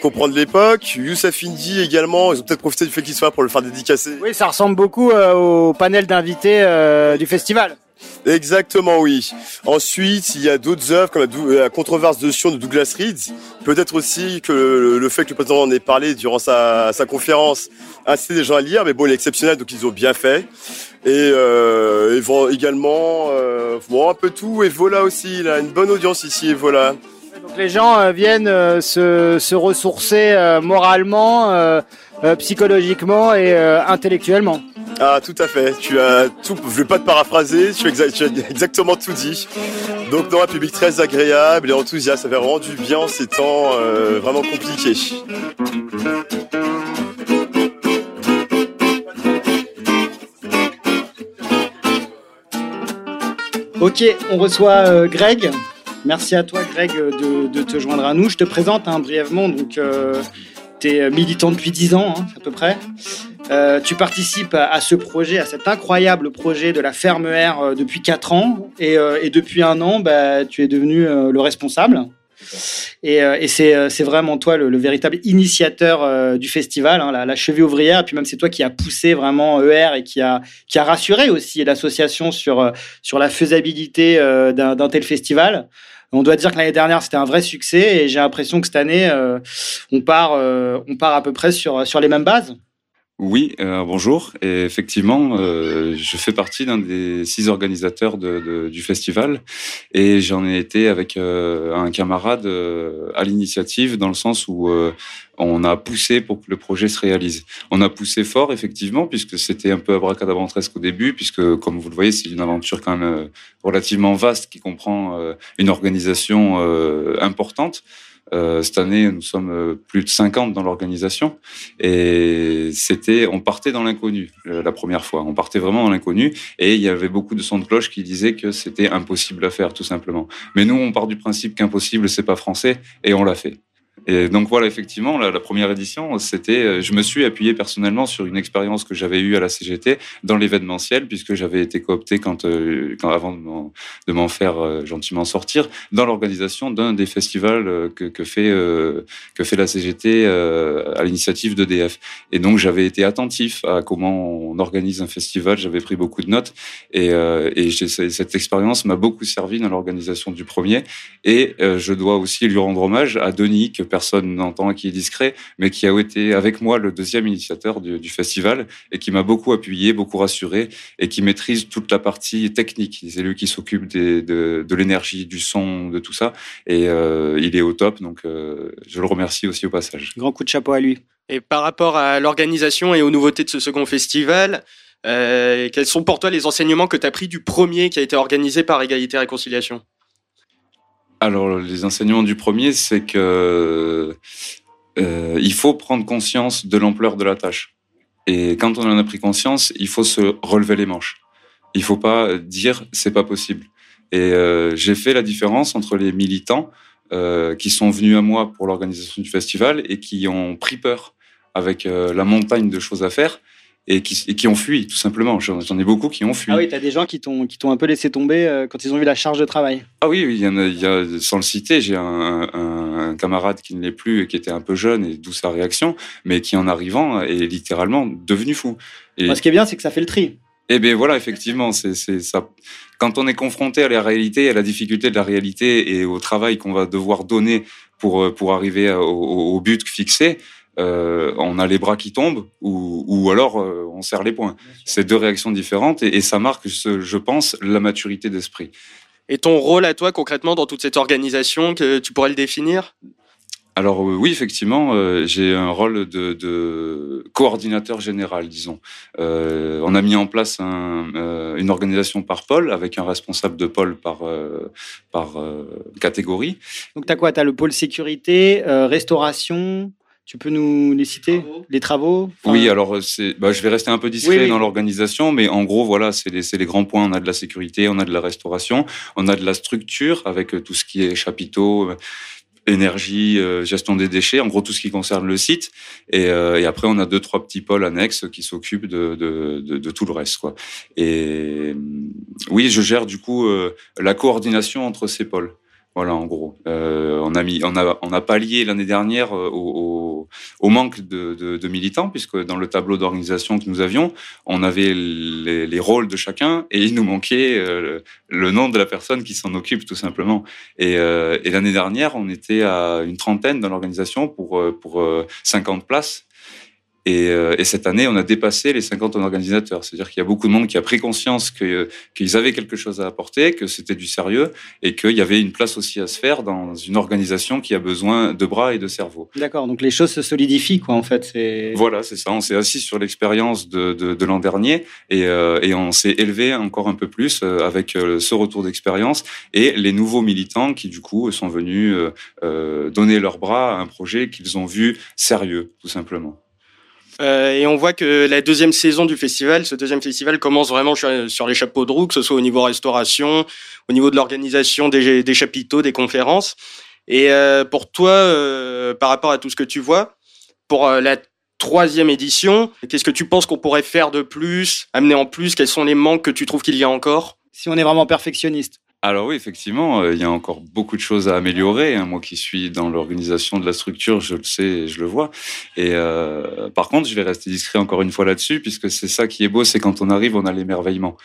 comprendre l'époque, Youssef Indy également, ils ont peut-être profité du fait qu'il soit là pour le faire dédicacer. Oui, ça ressemble beaucoup euh, au panel d'invités euh, du festival. Exactement, oui. Ensuite, il y a d'autres œuvres comme la, la controverse de Sion de Douglas Reed. Peut-être aussi que le, fait que le président en ait parlé durant sa, sa conférence a incité les gens à lire, mais bon, il est exceptionnel, donc ils ont bien fait. Et, euh, et vont également, euh, bon, un peu tout, et voilà aussi, il a une bonne audience ici, et voilà. Donc les gens euh, viennent euh, se, se ressourcer euh, moralement, euh, euh, psychologiquement et euh, intellectuellement. Ah, tout à fait. Tu as tout. Je vais pas te paraphraser. Tu as, exa- tu as exactement tout dit. Donc, dans un public très agréable et enthousiaste, ça fait vraiment du bien en ces temps euh, vraiment compliqués. Ok, on reçoit euh, Greg. Merci à toi, Greg, euh, de, te joindre à nous. Je te présente hein, brièvement. Donc, tu es militant depuis 10 ans, hein, à peu près. Euh, tu participes à, ce projet, à cet incroyable projet de la ferme R euh, depuis 4 ans. Et, euh, depuis un an, bah, tu es devenu euh, le responsable. Et, euh, c'est euh, vraiment toi le, le véritable initiateur euh, du festival, hein, la, cheville ouvrière. Et puis même c'est toi qui a poussé vraiment ER et qui a, qui a rassuré aussi l'association sur, euh, sur la faisabilité euh, d'un tel festival. On doit dire que l'année dernière c'était un vrai succès et j'ai l'impression que cette année euh, on part euh, on part à peu près sur sur les mêmes bases. Oui, euh, bonjour. Et effectivement, euh, je fais partie d'un des six organisateurs de, de- du festival et j'en ai été avec euh, un camarade euh, à l'initiative dans le sens où euh, on a poussé pour que le projet se réalise. On a poussé fort, effectivement, puisque c'était un peu abracadabranteresque au début, puisque, comme vous le voyez, c'est une aventure quand même euh, relativement vaste qui comprend une organisation importante. Euh, cette année, nous sommes euh, plus de 50 dans l'organisation et c'était, on partait dans l'inconnu euh, la première fois. On partait vraiment dans l'inconnu et il y avait beaucoup de sons de cloche qui disaient que c'était impossible à faire, tout simplement. Mais nous, on part du principe qu'impossible, c'est pas français et on l'a fait. Et donc voilà, effectivement, la, première édition, c'était, euh, je me suis appuyé personnellement sur une expérience que j'avais eue à la CGT dans l'événementiel, puisque j'avais été coopté quand, euh, avant de m'en, faire euh, gentiment sortir, dans l'organisation d'un des festivals que, fait que fait la CGT à l'initiative d'EDF. Et donc j'avais été attentif à comment on organise un festival, j'avais pris beaucoup de notes, et, cette expérience m'a beaucoup servi dans l'organisation du premier. Et je dois aussi lui rendre hommage à Denis, que personne n'entend, qui est discret, mais qui a été avec moi le deuxième initiateur du, festival et qui m'a beaucoup appuyé, beaucoup rassuré et qui maîtrise toute la partie technique. C'est lui qui s'occupe de l'énergie, du son, de tout ça. Et euh, il est au top, donc euh, je le remercie aussi au passage. Grand coup de chapeau à lui. Et par rapport à l'organisation et aux nouveautés de ce second festival, euh, quels sont pour toi les enseignements que tu as pris du premier qui a été organisé par Égalité et Réconciliation? Alors, les enseignements du premier, c'est que euh, il faut prendre conscience de l'ampleur de la tâche. Et quand on en a pris conscience, il faut se relever les manches. Il faut pas dire c'est pas possible. Et euh, j'ai fait la différence entre les militants euh, qui sont venus à moi pour l'organisation du festival et qui ont pris peur avec euh, la montagne de choses à faire et qui, et qui ont fui tout simplement. J'en ai beaucoup qui ont fui. Ah oui, t'as des gens qui t'ont un peu laissé tomber euh, quand ils ont vu la charge de travail. Ah oui, y en a, il y a sans le citer, j'ai un, un- un camarade qui ne l'est plus et qui était un peu jeune et d'où sa réaction, mais qui en arrivant est littéralement devenu fou. Et, Moi, ce qui est bien, c'est que ça fait le tri. eh bien voilà, effectivement, c'est ça. Quand on est confronté à la réalité, à la difficulté de la réalité et au travail qu'on va devoir donner pour euh, pour arriver au but fixé, euh, on a les bras qui tombent ou, ou alors euh, on serre les poings. C'est deux réactions différentes et, et ça marque, ce- je pense, la maturité d'esprit. Et ton rôle à toi concrètement dans toute cette organisation, que tu pourrais le définir? Alors euh, oui, effectivement, euh, j'ai un rôle de, de coordinateur général, disons. Euh, on a mis en place un, euh, une organisation par pôle, avec un responsable de pôle par, euh, par euh, catégorie. Donc t'as quoi? T'as le pôle sécurité, euh, restauration. Tu peux nous les citer Les travaux. Enfin, Oui, alors bah, je vais rester un peu discret Oui, oui. dans l'organisation, mais en gros, voilà, c'est les, c'est les grands points. On a de la sécurité, on a de la restauration, on a de la structure avec euh, tout ce qui est chapiteaux, euh, énergie, euh, gestion des déchets, en gros tout ce qui concerne le site. Et, euh, et après, on a deux, trois petits pôles annexes qui s'occupent de, de, de, de tout le reste, quoi. Et oui, je gère du coup euh, la coordination entre ces pôles. Voilà, en gros. Euh, on a mis, on a, on a pallié l'année dernière au, au, au manque de, militants, puisque dans le tableau d'organisation que nous avions, on avait les, les rôles de chacun et il nous manquait euh, le, nom de la personne qui s'en occupe, tout simplement. Et, euh, et l'année dernière, on était à une trentaine dans l'organisation pour, euh, pour euh, 50 places. Et, euh, et cette année, on a dépassé les 50 organisateurs. C'est-à-dire qu'il y a beaucoup de monde qui a pris conscience qu'ils avaient quelque chose à apporter, que c'était du sérieux et qu'il y avait une place aussi à se faire dans une organisation qui a besoin de bras et de cerveau. D'accord. Donc les choses se solidifient, quoi. En fait, c'est. Voilà, c'est ça. On s'est assis sur l'expérience de, de, de l'an dernier et, euh, et on s'est élevé encore un peu plus euh, avec euh, ce retour d'expérience et les nouveaux militants qui, du coup, sont venus euh, donner leurs bras à un projet qu'ils ont vu sérieux, tout simplement. Euh, et on voit que la deuxième saison du festival, ce deuxième festival commence vraiment sur, les chapeaux de roue, que ce soit au niveau restauration, au niveau de l'organisation des, des chapiteaux, des conférences. Et euh, pour toi, euh, par rapport à tout ce que tu vois, pour la troisième édition, qu'est-ce que tu penses qu'on pourrait faire de plus, amener en plus Quels sont les manques que tu trouves qu'il y a encore? Si on est vraiment perfectionniste. Alors oui, effectivement, euh, il y a encore beaucoup de choses à améliorer. hein. Moi qui suis dans l'organisation de la structure, je le sais et je le vois. Et euh, par contre, je vais rester discret encore une fois là-dessus, puisque c'est ça qui est beau, c'est quand on arrive, on a l'émerveillement.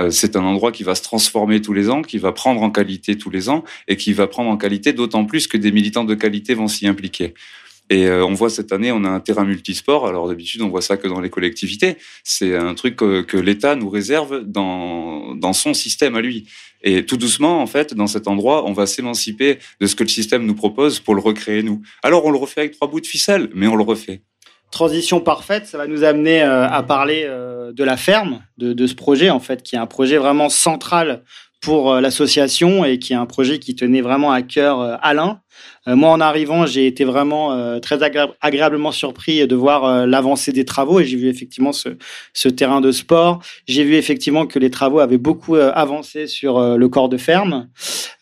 Euh, c'est un endroit qui va se transformer tous les ans, qui va prendre en qualité tous les ans, et qui va prendre en qualité d'autant plus que des militants de qualité vont s'y impliquer. Et on voit cette année, on a un terrain multisport. Alors d'habitude, on voit ça que dans les collectivités. C'est un truc que, que l'État nous réserve dans, dans son système à lui. Et tout doucement, en fait, dans cet endroit, on va s'émanciper de ce que le système nous propose pour le recréer nous. Alors on le refait avec trois bouts de ficelle, mais on le refait. Transition parfaite, ça va nous amener euh, à parler euh, de la ferme, de, ce projet en fait, qui est un projet vraiment central pour euh, l'association et qui est un projet qui tenait vraiment à cœur Alain. Euh, moi, en arrivant, j'ai été vraiment euh, très agré- agréablement surpris de voir euh, l'avancée des travaux et j'ai vu effectivement ce, ce terrain de sport. J'ai vu effectivement que les travaux avaient beaucoup avancé sur le corps de ferme.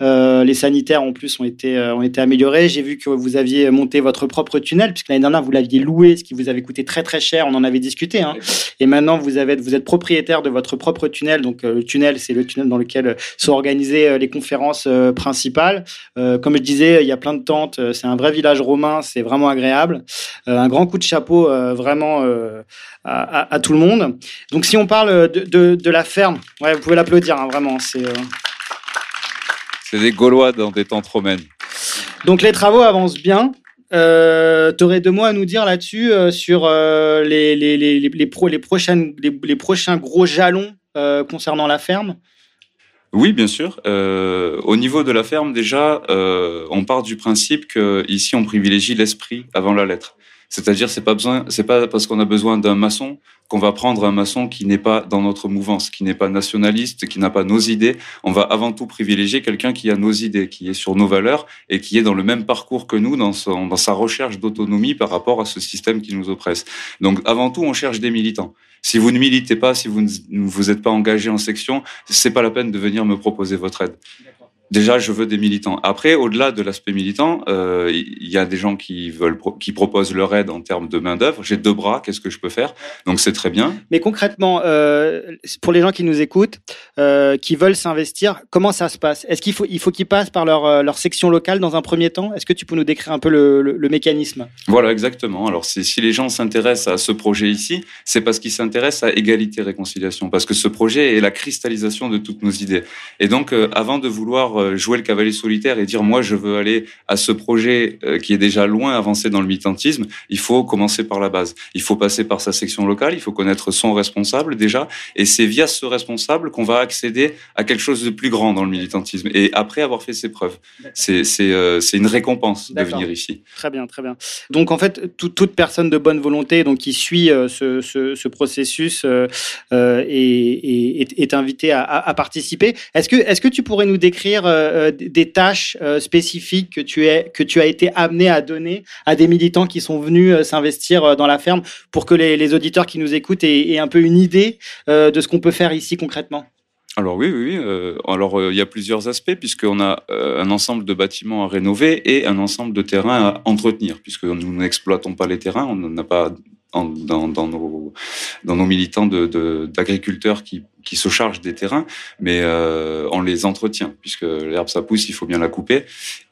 Les sanitaires en plus ont été, ont été améliorés. J'ai vu que vous aviez monté votre propre tunnel, puisque l'année dernière vous l'aviez loué, ce qui vous avait coûté très très cher. On en avait discuté. Hein. Et maintenant vous, avez, vous êtes propriétaire de votre propre tunnel. Donc le tunnel, c'est le tunnel dans lequel sont organisées les conférences principales. Comme je disais, il y a plein de tentes. euh, C'est un vrai village romain. C'est vraiment agréable. Euh, un grand coup de chapeau euh, vraiment à, à- à tout le monde. Donc si on parle de, de, de la ferme, ouais, vous pouvez l'applaudir hein, vraiment. C'est C'est des Gaulois dans des tentes romaines. Donc les travaux avancent bien. euh, tu aurais deux mots à nous dire là-dessus euh, sur euh, les, les, les, les, pro- les, prochaines, les, prochains gros jalons concernant la ferme? Oui, bien sûr. Euh, au niveau de la ferme, déjà, euh, on part du principe que ici on privilégie l'esprit avant la lettre. C'est-à-dire, c'est pas besoin, c'est pas parce qu'on a besoin d'un maçon qu'on va prendre un maçon qui n'est pas dans notre mouvance, qui n'est pas nationaliste, qui n'a pas nos idées. On va avant tout privilégier quelqu'un qui a nos idées, qui est sur nos valeurs et qui est dans le même parcours que nous dans, son, dans sa recherche d'autonomie par rapport à ce système qui nous oppresse. Donc, avant tout, on cherche des militants. Si vous ne militez pas, si vous ne vous êtes pas engagé en section, c'est pas la peine de venir me proposer votre aide. Déjà, je veux des militants. Après, au-delà de l'aspect militant, euh, il y a des gens qui veulent, qui proposent leur aide en termes de main d'œuvre. J'ai deux bras, qu'est-ce que je peux faire? Donc c'est très bien. Mais concrètement, euh, pour les gens qui nous écoutent, euh, qui veulent s'investir, comment ça se passe? Est-ce qu'il faut, il faut qu'ils passent par leur, leur section locale dans un premier temps? Est-ce que tu peux nous décrire un peu le, le- le mécanisme? Voilà, exactement. Alors, si les gens s'intéressent à ce projet ici, c'est parce qu'ils s'intéressent à égalité-réconciliation, parce que ce projet est la cristallisation de toutes nos idées. Et donc, avant de vouloir euh, jouer le cavalier solitaire et dire moi je veux aller à ce projet euh, qui est déjà loin avancé dans le militantisme, il faut commencer par la base. Il faut passer par sa section locale, il faut connaître son responsable déjà, et c'est via ce responsable qu'on va accéder à quelque chose de plus grand dans le militantisme. Et après avoir fait ses preuves, c'est euh, une récompense de venir ici. Très bien, très bien. Donc en fait, tout- toute personne de bonne volonté, donc qui suit euh, ce, ce- ce processus, euh, est, est, est- est invitée à, à- à participer. Est-ce que, est-ce que tu pourrais nous décrire euh, euh, des tâches euh, spécifiques que tu, es, que tu as été amené à donner à des militants qui sont venus s'investir dans la ferme pour que les, les auditeurs qui nous écoutent aient, un peu une idée de ce qu'on peut faire ici concrètement? Alors oui, oui, alors il y a plusieurs aspects puisqu'on a un ensemble de bâtiments à rénover et un ensemble de terrains à entretenir puisque nous n'exploitons pas les terrains, on n'a pas dans, nos, dans nos militants de- de- d'agriculteurs qui, qui se chargent des terrains, mais euh, on les entretient puisque l'herbe ça pousse, il faut bien la couper.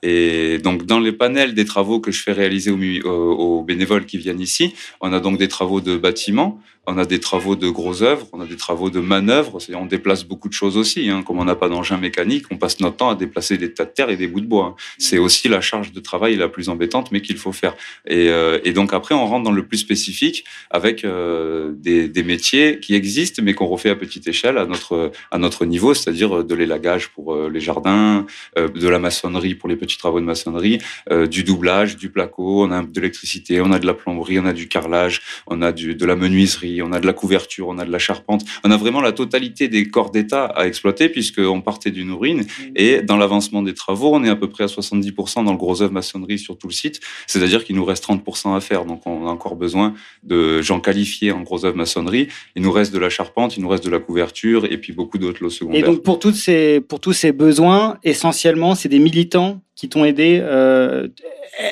Et donc dans les panels des travaux que je fais réaliser aux, aux bénévoles qui viennent ici, on a donc des travaux de bâtiments, on a des travaux de gros œuvres, on a des travaux de manœuvres. On déplace beaucoup de choses aussi. Hein. Comme on n'a pas d'engin mécanique, on passe notre temps à déplacer des tas de terre et des bouts de bois. hein. C'est aussi la charge de travail la plus embêtante, mais qu'il faut faire. Et, euh, donc après, on rentre dans le plus spécifique avec euh, des métiers qui existent, mais qu'on refait à petite échelle à notre à notre niveau, c'est-à-dire de l'élagage pour euh, les jardins, euh, de la maçonnerie pour les petits travaux de maçonnerie, euh, du doublage, du placo, on a de l'électricité, on a de la plomberie, on a du carrelage, on a du, de la menuiserie, on a de la couverture, on a de la charpente. On a vraiment la totalité des corps d'État à exploiter puisqu'on partait d'une urine. Et dans l'avancement des travaux, on est à peu près à 70% dans le gros œuvre maçonnerie sur tout le site. C'est-à-dire qu'il nous reste 30% à faire. Donc on a encore besoin de gens qualifiés en gros œuvre maçonnerie. Il nous reste de la charpente, il nous reste de la couverture et puis beaucoup d'autres lots secondaires. Et donc pour, toutes ces, pour tous ces besoins, essentiellement, c'est des militants qui t'ont aidé. euh,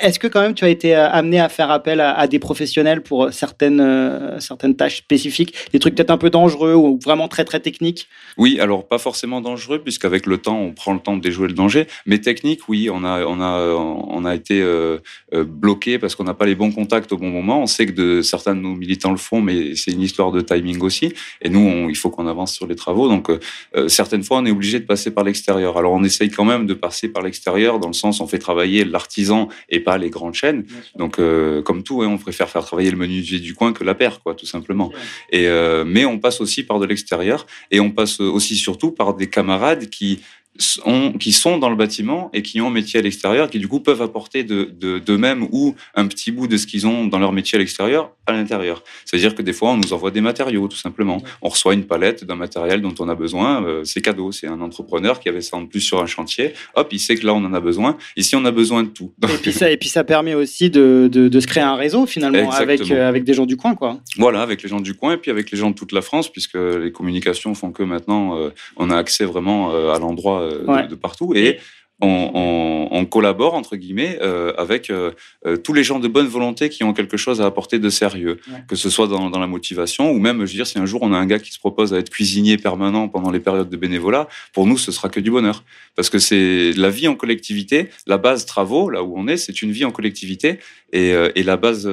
Est-ce que quand même tu as été euh, amené à faire appel à, à des professionnels pour certaines, euh, certaines tâches spécifiques, des trucs peut-être un peu dangereux ou vraiment très très techniques? Oui, alors pas forcément dangereux, puisqu'avec le temps, on prend le temps de déjouer le danger. Mais technique, oui, on a, on a, on a été euh, bloqué parce qu'on n'a pas les bons contacts au bon moment. On sait que de, certains de nos militants le font, mais c'est une histoire de timing aussi. Et nous, on- il faut qu'on avance sur les travaux. Donc, euh, euh, certaines fois, on est obligé de passer par l'extérieur. Alors, on essaye quand même de passer par l'extérieur, dans le sens, on fait travailler l'artisan et pas les grandes chaînes. Donc, euh, comme tout, hein, on préfère faire travailler le menuisier du coin que la paire, quoi, tout simplement. Et euh, mais on passe aussi par de l'extérieur et on passe aussi surtout par des camarades qui sont, qui sont dans le bâtiment et qui ont un métier à l'extérieur, qui du coup peuvent apporter de, de, d'eux-mêmes ou un petit bout de ce qu'ils ont dans leur métier à l'extérieur à l'intérieur. C'est-à-dire que des fois, on nous envoie des matériaux, tout simplement. On reçoit une palette d'un matériel dont on a besoin, euh, c'est cadeau. C'est un entrepreneur qui avait ça en plus sur un chantier. Hop, il sait que là, on en a besoin. Ici, on a besoin de tout. Donc, et puis, ça, et puis ça permet aussi de, de, de se créer un réseau finalement avec, euh, avec des gens du coin. quoi. Voilà, avec les gens du coin et puis avec les gens de toute la France, puisque les communications font que maintenant, euh, on a accès vraiment à l'endroit euh, de- partout. Et on, on- on collabore, entre guillemets, euh, avec euh, euh, tous les gens de bonne volonté qui ont quelque chose à apporter de sérieux, que ce soit dans, dans la motivation ou même, je veux dire, si un jour on a un gars qui se propose à être cuisinier permanent pendant les périodes de bénévolat, pour nous, ce sera que du bonheur. Parce que c'est la vie en collectivité, la base travaux, là où on est, c'est une vie en collectivité. Et, euh, et la base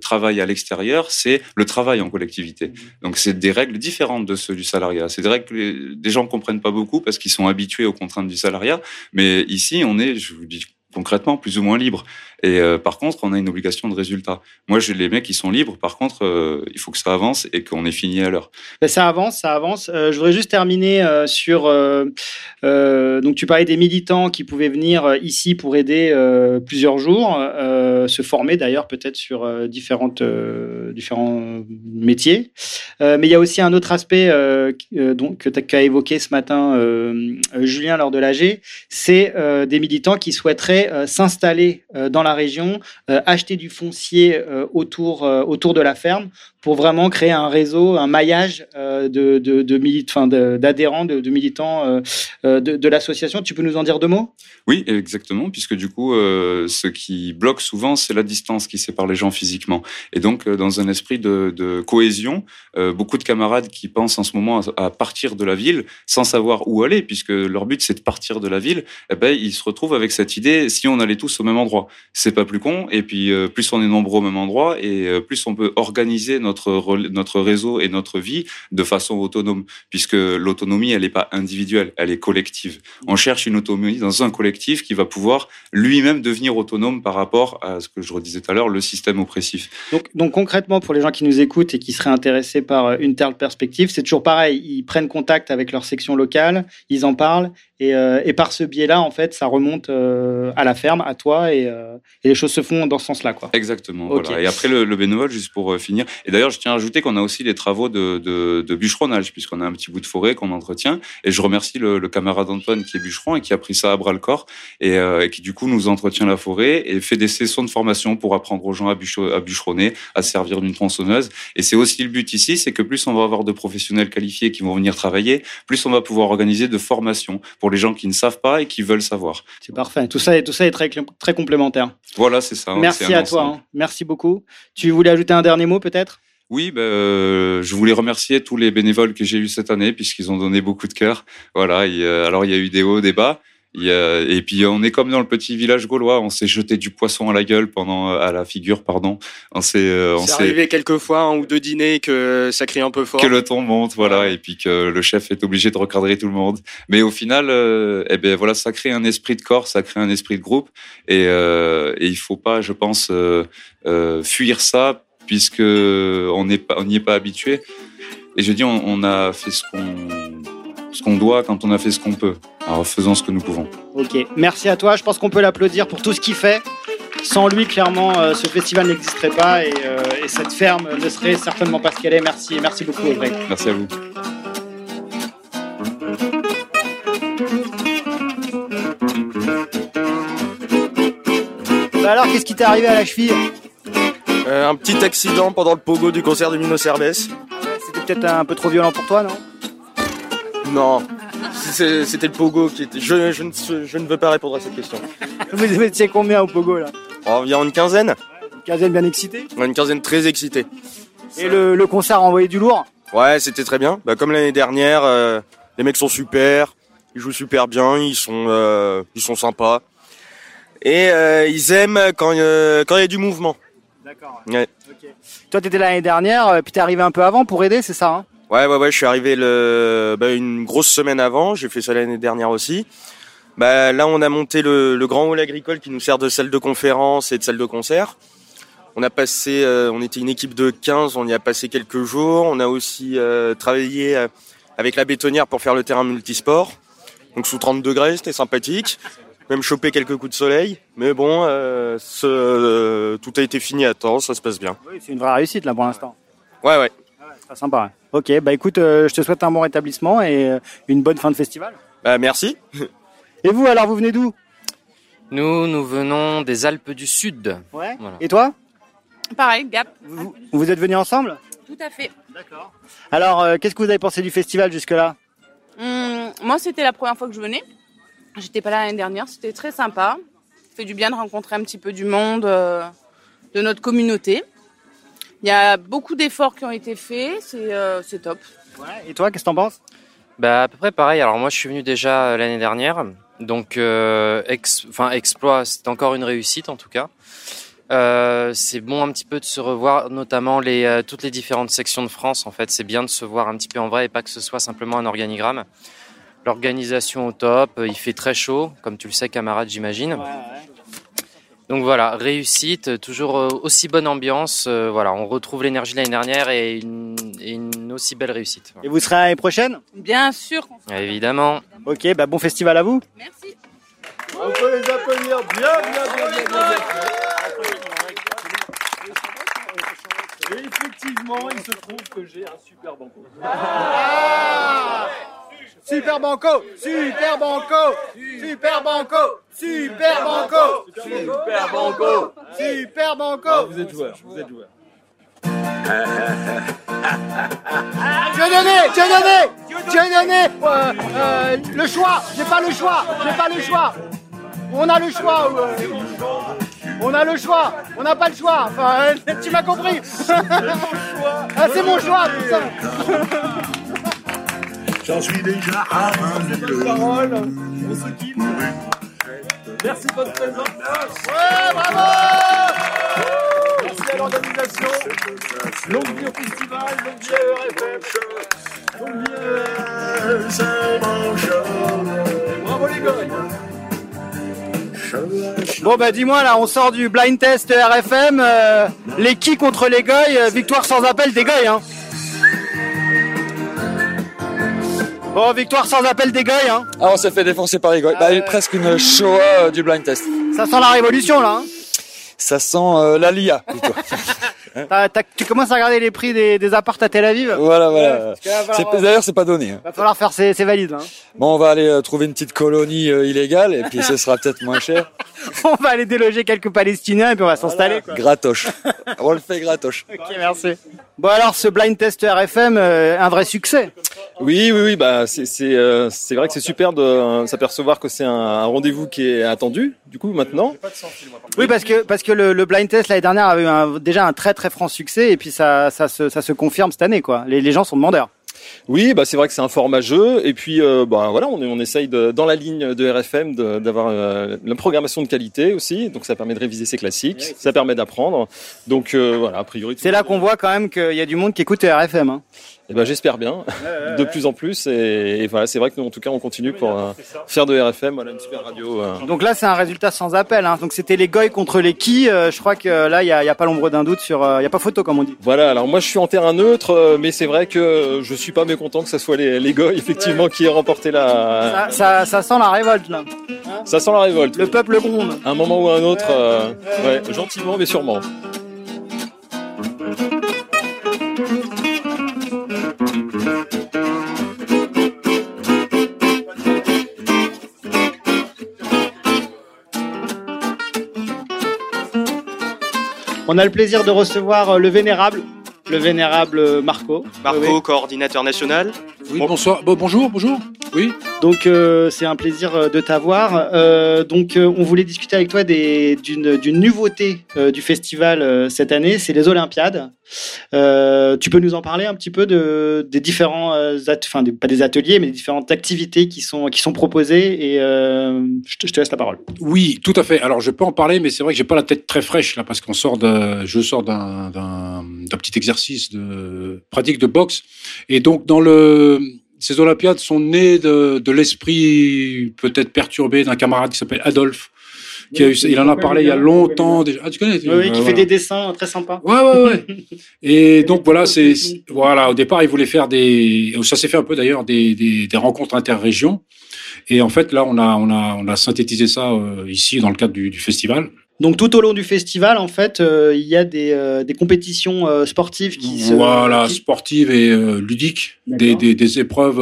travail à l'extérieur, c'est le travail en collectivité. Donc c'est des règles différentes de ceux du salariat. C'est des règles que les, les gens comprennent pas beaucoup parce qu'ils sont habitués aux contraintes du salariat. Mais ici, on est, je vous dis concrètement, plus ou moins libre. Et euh, par contre, on a une obligation de résultat. Moi, j'ai les mecs qui sont libres. Par contre, euh, il faut que ça avance et qu'on ait fini à l'heure. Ben, ça avance, ça avance. Euh, je voudrais juste terminer sur. donc, tu parlais des militants qui pouvaient venir ici pour aider plusieurs jours, se former d'ailleurs peut-être sur différentes, différents métiers. Mais il y a aussi un autre aspect donc, que tu as évoqué ce matin, Julien, lors de l'AG, c'est des militants qui souhaiteraient s'installer dans la région, euh, acheter du foncier euh, autour, euh, autour de la ferme pour vraiment créer un réseau, un maillage euh, de, de, de d'adhérents, de, militants euh, euh, de, l'association. Tu peux nous en dire deux mots? Oui, exactement, puisque du coup, euh, ce qui bloque souvent, c'est la distance qui sépare les gens physiquement. Et donc, dans un esprit de, cohésion, beaucoup de camarades qui pensent en ce moment à, partir de la ville sans savoir où aller, puisque leur but c'est de partir de la ville, eh ben, ils se retrouvent avec cette idée si on allait tous au même endroit. C'est pas plus con, et puis plus on est nombreux au même endroit, et plus on peut organiser notre, notre réseau et notre vie de façon autonome, puisque l'autonomie, elle n'est pas individuelle, elle est collective. On cherche une autonomie dans un collectif qui va pouvoir lui-même devenir autonome par rapport à ce que je redisais tout à l'heure, le système oppressif. donc, donc concrètement, pour les gens qui nous écoutent et qui seraient intéressés par euh, une telle perspective, c'est toujours pareil. Ils prennent contact avec leur section locale, ils en parlent, et, euh, et par ce biais-là, en fait, ça remonte euh, à la ferme, à toi, et, euh, et les choses se font dans ce sens-là. quoi. Exactement. Voilà. Et après le, le bénévole, juste pour finir. Et d'ailleurs, je tiens à ajouter qu'on a aussi les travaux de, de, de bûcheronnage, puisqu'on a un petit bout de forêt qu'on entretient. Et je remercie le, le camarade Antoine qui est bûcheron et qui a pris ça à bras le corps et, et qui du coup nous entretient la forêt et fait des sessions de formation pour apprendre aux gens à, bûcher- à bûcheronner, à se servir d'une tronçonneuse. Et c'est aussi le but ici, c'est que plus on va avoir de professionnels qualifiés qui vont venir travailler, plus on va pouvoir organiser de formations pour les gens qui ne savent pas et qui veulent savoir. C'est parfait. Tout ça, est- tout ça est très, complémentaire. Voilà, c'est ça. hein, Merci à toi. hein. Merci beaucoup. Tu voulais ajouter un dernier mot peut-être? Oui, ben, euh, je voulais remercier tous les bénévoles que j'ai eus cette année puisqu'ils ont donné beaucoup de cœur. Voilà. et, euh, alors il y a eu des hauts, des bas. Et puis on est comme dans le petit village gaulois. On s'est jeté du poisson à la gueule pendant à la figure, pardon. On s'est, euh, on C'est arrivé quelques fois, un ou deux dîners, que ça crie un peu fort. que le ton monte, voilà, et puis que le chef est obligé de recadrer tout le monde. Mais au final, euh, eh ben voilà, ça crée un esprit de corps, ça crée un esprit de groupe, et, euh, et il faut pas, je pense, euh, fuir ça puisque on n'est pas, on n'y est pas habitué. Et je dis, on, on a fait ce qu'on, ce qu'on doit quand on a fait ce qu'on peut. Alors faisons ce que nous pouvons. Ok. Merci à toi. Je pense qu'on peut l'applaudir pour tout ce qu'il fait. Sans lui, clairement, euh, ce festival n'existerait pas et, euh, et cette ferme ne serait certainement pas ce qu'elle est. Merci, merci beaucoup, Greg. Merci à vous. Bah alors, qu'est-ce qui t'est arrivé à la cheville? Euh, un petit accident pendant le pogo du concert de Mino Cervez. C'était peut-être un peu trop violent pour toi, non? Non, c'était le pogo qui était. Je, je, ne, je ne veux pas répondre à cette question. Vous étiez combien au pogo là Environ une quinzaine Une quinzaine bien excitée Une quinzaine très excitée. Et le, le concert a envoyé du lourd Ouais, c'était très bien. Bah, comme l'année dernière, euh, les mecs sont super, ils jouent super bien, ils sont, euh, ils sont sympas. Et euh, ils aiment quand euh, quand il y a du mouvement. D'accord. Ouais. Toi, t'étais l'année dernière, euh, puis t'es arrivé un peu avant pour aider, c'est ça hein Ouais, ouais, ouais, je suis arrivé le, bah, une grosse semaine avant, j'ai fait ça l'année dernière aussi. Bah, là, on a monté le, le grand hall agricole qui nous sert de salle de conférence et de salle de concert. On a passé, euh, on était une équipe de 15, on y a passé quelques jours. On a aussi euh, travaillé euh, avec la bétonnière pour faire le terrain multisport. Donc sous 30 degrés, c'était sympathique. Même choper quelques coups de soleil. Mais bon, euh, ce- euh, tout a été fini à temps, ça se passe bien. Oui, c'est une vraie réussite là pour l'instant. Ouais, ouais. Sympa. Ok, bah écoute, euh, je te souhaite un bon rétablissement et euh, une bonne fin de festival. Bah, merci. Et vous, alors, vous venez d'où? Nous, nous venons des Alpes du Sud. Ouais. Voilà. Et toi? Pareil, Gap. Vous êtes venus ensemble? Tout à fait. D'accord. Alors, euh, qu'est-ce que vous avez pensé du festival jusque-là? Hum, moi, c'était la première fois que je venais. J'étais pas là l'année dernière. C'était très sympa. Ça fait du bien de rencontrer un petit peu du monde euh, de notre communauté. Il y a beaucoup d'efforts qui ont été faits. C'est euh, c'est top. Et toi, qu'est-ce que t'en penses? Bah, à peu près pareil. Alors moi, je suis venu déjà euh, l'année dernière, donc euh, ex- enfin exploit, c'est encore une réussite en tout cas. Euh, c'est bon un petit peu de se revoir, notamment les euh, toutes les différentes sections de France. En fait, c'est bien de se voir un petit peu en vrai et pas que ce soit simplement un organigramme. L'organisation au top, il fait très chaud, comme tu le sais, camarade, j'imagine. Donc voilà, réussite, toujours euh, aussi bonne ambiance. euh, voilà, on retrouve l'énergie de l'année dernière et une, et une aussi belle réussite. Voilà. Et vous serez l'année prochaine? Bien sûr. Évidemment. Ok, bah bon festival à vous. On peut les applaudir bien, bien, bien, bien, bien, bien. Et effectivement, il se trouve que j'ai un super banco. Super banco, super banco, super banco, super banco, Super banco. super banco. Ah, vous êtes joueur, vous êtes joueur. Dieu donné, Dieu donné, Dieu donné. Euh, euh, le choix, j'ai pas le choix, j'ai pas le choix. On a le choix. euh, on a le choix, on n'a pas le choix. Enfin, tu m'as compris. ah, c'est mon choix, putain. J'en suis déjà à 20 000. parole, on se quitte. Merci de votre présence. Ouais, bravo Merci à l'organisation. Longue vie au festival, longue vie à ERFM. Longue vie à Bravo les gars. Bon bah dis-moi là, on sort du blind test RFM, euh, les qui contre les goy, euh, victoire sans appel des goy hein. Bon, victoire sans appel des goy hein. Ah, on s'est fait défoncer par les goy. Bah, presque une Shoah euh, du blind test. Ça sent la révolution là. Hein. Ça sent euh, la LIA plutôt. T'as- t'as- tu commences à regarder les prix des, des apparts à Tel Aviv? Voilà, voilà. C'est- falloir- D'ailleurs, c'est pas donné. hein. Va falloir faire ses, ses valides. Hein. Bon, on va aller euh, trouver une petite colonie euh, illégale et puis ce sera peut-être moins cher. on va aller déloger quelques Palestiniens et puis on va s'installer. quoi. Gratoche. on le fait gratoche. Ok, merci. Bon alors, ce blind test RFM, euh, un vrai succès. Oui, oui, oui. Bah, c'est c'est euh, c'est vrai que c'est super de euh, s'apercevoir que c'est un, un rendez-vous qui est attendu. Du coup, maintenant. Oui, parce que parce que le, le blind test l'année dernière avait eu un- déjà un très très franc succès et puis ça ça se ça se confirme cette année quoi. Les, les gens sont demandeurs. Oui, bah c'est vrai que c'est un format jeu et puis euh, bah voilà, on, on essaye de, dans la ligne de RFM d'avoir euh, la programmation de qualité aussi, donc ça permet de réviser ses classiques, ça permet d'apprendre. Donc euh, voilà, a priori. C'est là qu'on voit quand même qu'il y a du monde qui écoute RFM. Hein. Et ben j'espère bien, de plus en plus et, et voilà, c'est vrai que nous en tout cas on continue pour euh, faire de RFM, voilà une super radio. euh. Donc là, c'est un résultat sans appel. Hein. Donc c'était les goy contre les qui. Euh, je crois que là, il y a, pas l'ombre d'un doute sur. euh, Il y a pas photo comme on dit. Voilà, alors moi je suis en terrain neutre, mais c'est vrai que je suis pas mécontent que ce soit les, les gars effectivement qui aient remporté la. Ça, ça, ça sent la révolte là. Ça sent la révolte. Le peuple gronde. À un moment ou à un autre, euh, ouais, gentiment mais sûrement. On a le plaisir de recevoir euh, le vénérable, le vénérable euh, Marco. Marco, Oui, oui. coordinateur national. Oui, bonsoir. Bon, bonjour, bonjour. Oui. Donc euh, c'est un plaisir euh, de t'avoir. Euh, donc euh, on voulait discuter avec toi d'une nouveauté du festival cette année, c'est les Olympiades. Tu peux nous en parler un petit peu de, des différents, enfin pas des ateliers, mais des différentes activités qui sont qui sont proposées et je, te, je te laisse la parole. Oui, tout à fait. Alors, je peux en parler, mais c'est vrai que j'ai pas la tête très fraîche là, parce qu'on sort de, je sors d'un petit exercice de pratique de boxe, et donc dans le, ces Olympiades sont nées de, de l'esprit peut-être perturbé d'un camarade qui s'appelle Adolphe. Qui a eu, il en a parlé il y a longtemps déjà. Ah, tu connais Oui, oui, qui voilà. fait des dessins très sympas. Ouais, ouais, ouais. Et donc voilà, c'est c'est- voilà. Au départ, il voulait faire des. Ça s'est fait un peu d'ailleurs des, des, des rencontres interrégions. Et en fait, là, on a on a on a synthétisé ça euh, ici dans le cadre du, du festival. Donc tout au long du festival, en fait, euh, il y a des, euh, des compétitions euh, sportives qui se Voilà, qui- sportive et euh, ludique, des, des, des épreuves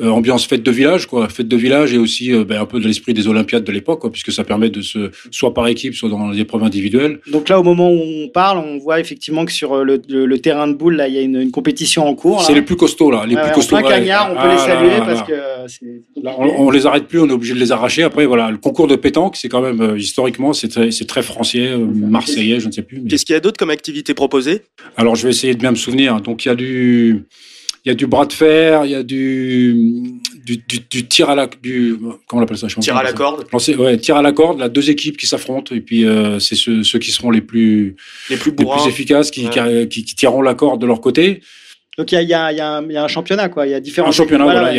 ambiance fête de village, quoi, fête de village et aussi ben, un peu de l'esprit des Olympiades de l'époque, quoi, puisque ça permet de se soit par équipe, soit dans les épreuves individuelles. Donc là, au moment où on parle, on voit effectivement que sur le, le- le terrain de boule, là, il y a une, une compétition en cours. C'est les plus costauds là, les Ouais, plus costauds. En plein cagnard, on peut Ah, les saluer là, parce là. que. Là, on, on les arrête plus, on est obligé de les arracher. Après, voilà, le concours de pétanque, c'est quand même historiquement, c'est c'est très français, euh, marseillais, je ne sais plus. mais- Qu'est-ce qu'il y a d'autre comme activité proposée? Alors, je vais essayer de bien me souvenir. Donc, il y a du, il y a du bras de fer, il y a du, du, du, du tir à la, du, comment on appelle ça? Je Tir à la corde. Lancer- ouais, tir à la corde. Là, deux équipes qui s'affrontent et puis euh, c'est ceux, ceux qui seront les plus, les plus, les plus efficaces, qui, qui, qui, qui tireront la corde de leur côté. Donc il y a, il y, a, il y, a un- il y a un championnat, quoi. Il y a différents. Un championnat, voilà,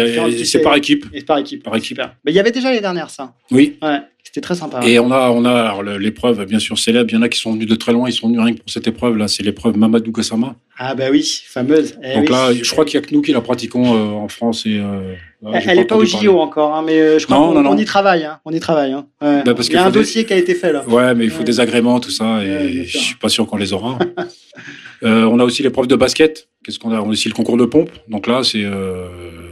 c'est par équipe. et par équipe. Par équipe. Super. Mais il y avait déjà les dernières, ça. Oui. Ouais. C'était très sympa. Et on a, on a l'épreuve, bien sûr, célèbre. Il y en a qui sont venus de très loin. Ils sont venus rien que pour cette épreuve. Là, c'est l'épreuve Mamadou Gassama. Ah bah oui, fameuse. Eh Donc oui. là, je crois qu'il y a que nous qui la pratiquons euh, en France. Et, euh, là, Elle j'ai elle est pas au. JO encore, hein, mais euh, je crois qu'on y travaille. Hein, on y travaille. Hein. Ouais. Bah, parce Il y a un des- dossier qui a été fait là. Ouais, mais il faut des agréments, tout ça, et je suis pas sûr qu'on les aura. Euh, on a aussi l'épreuve de basket. Qu'est-ce qu'on a? On a aussi le concours de pompe. Donc là, c'est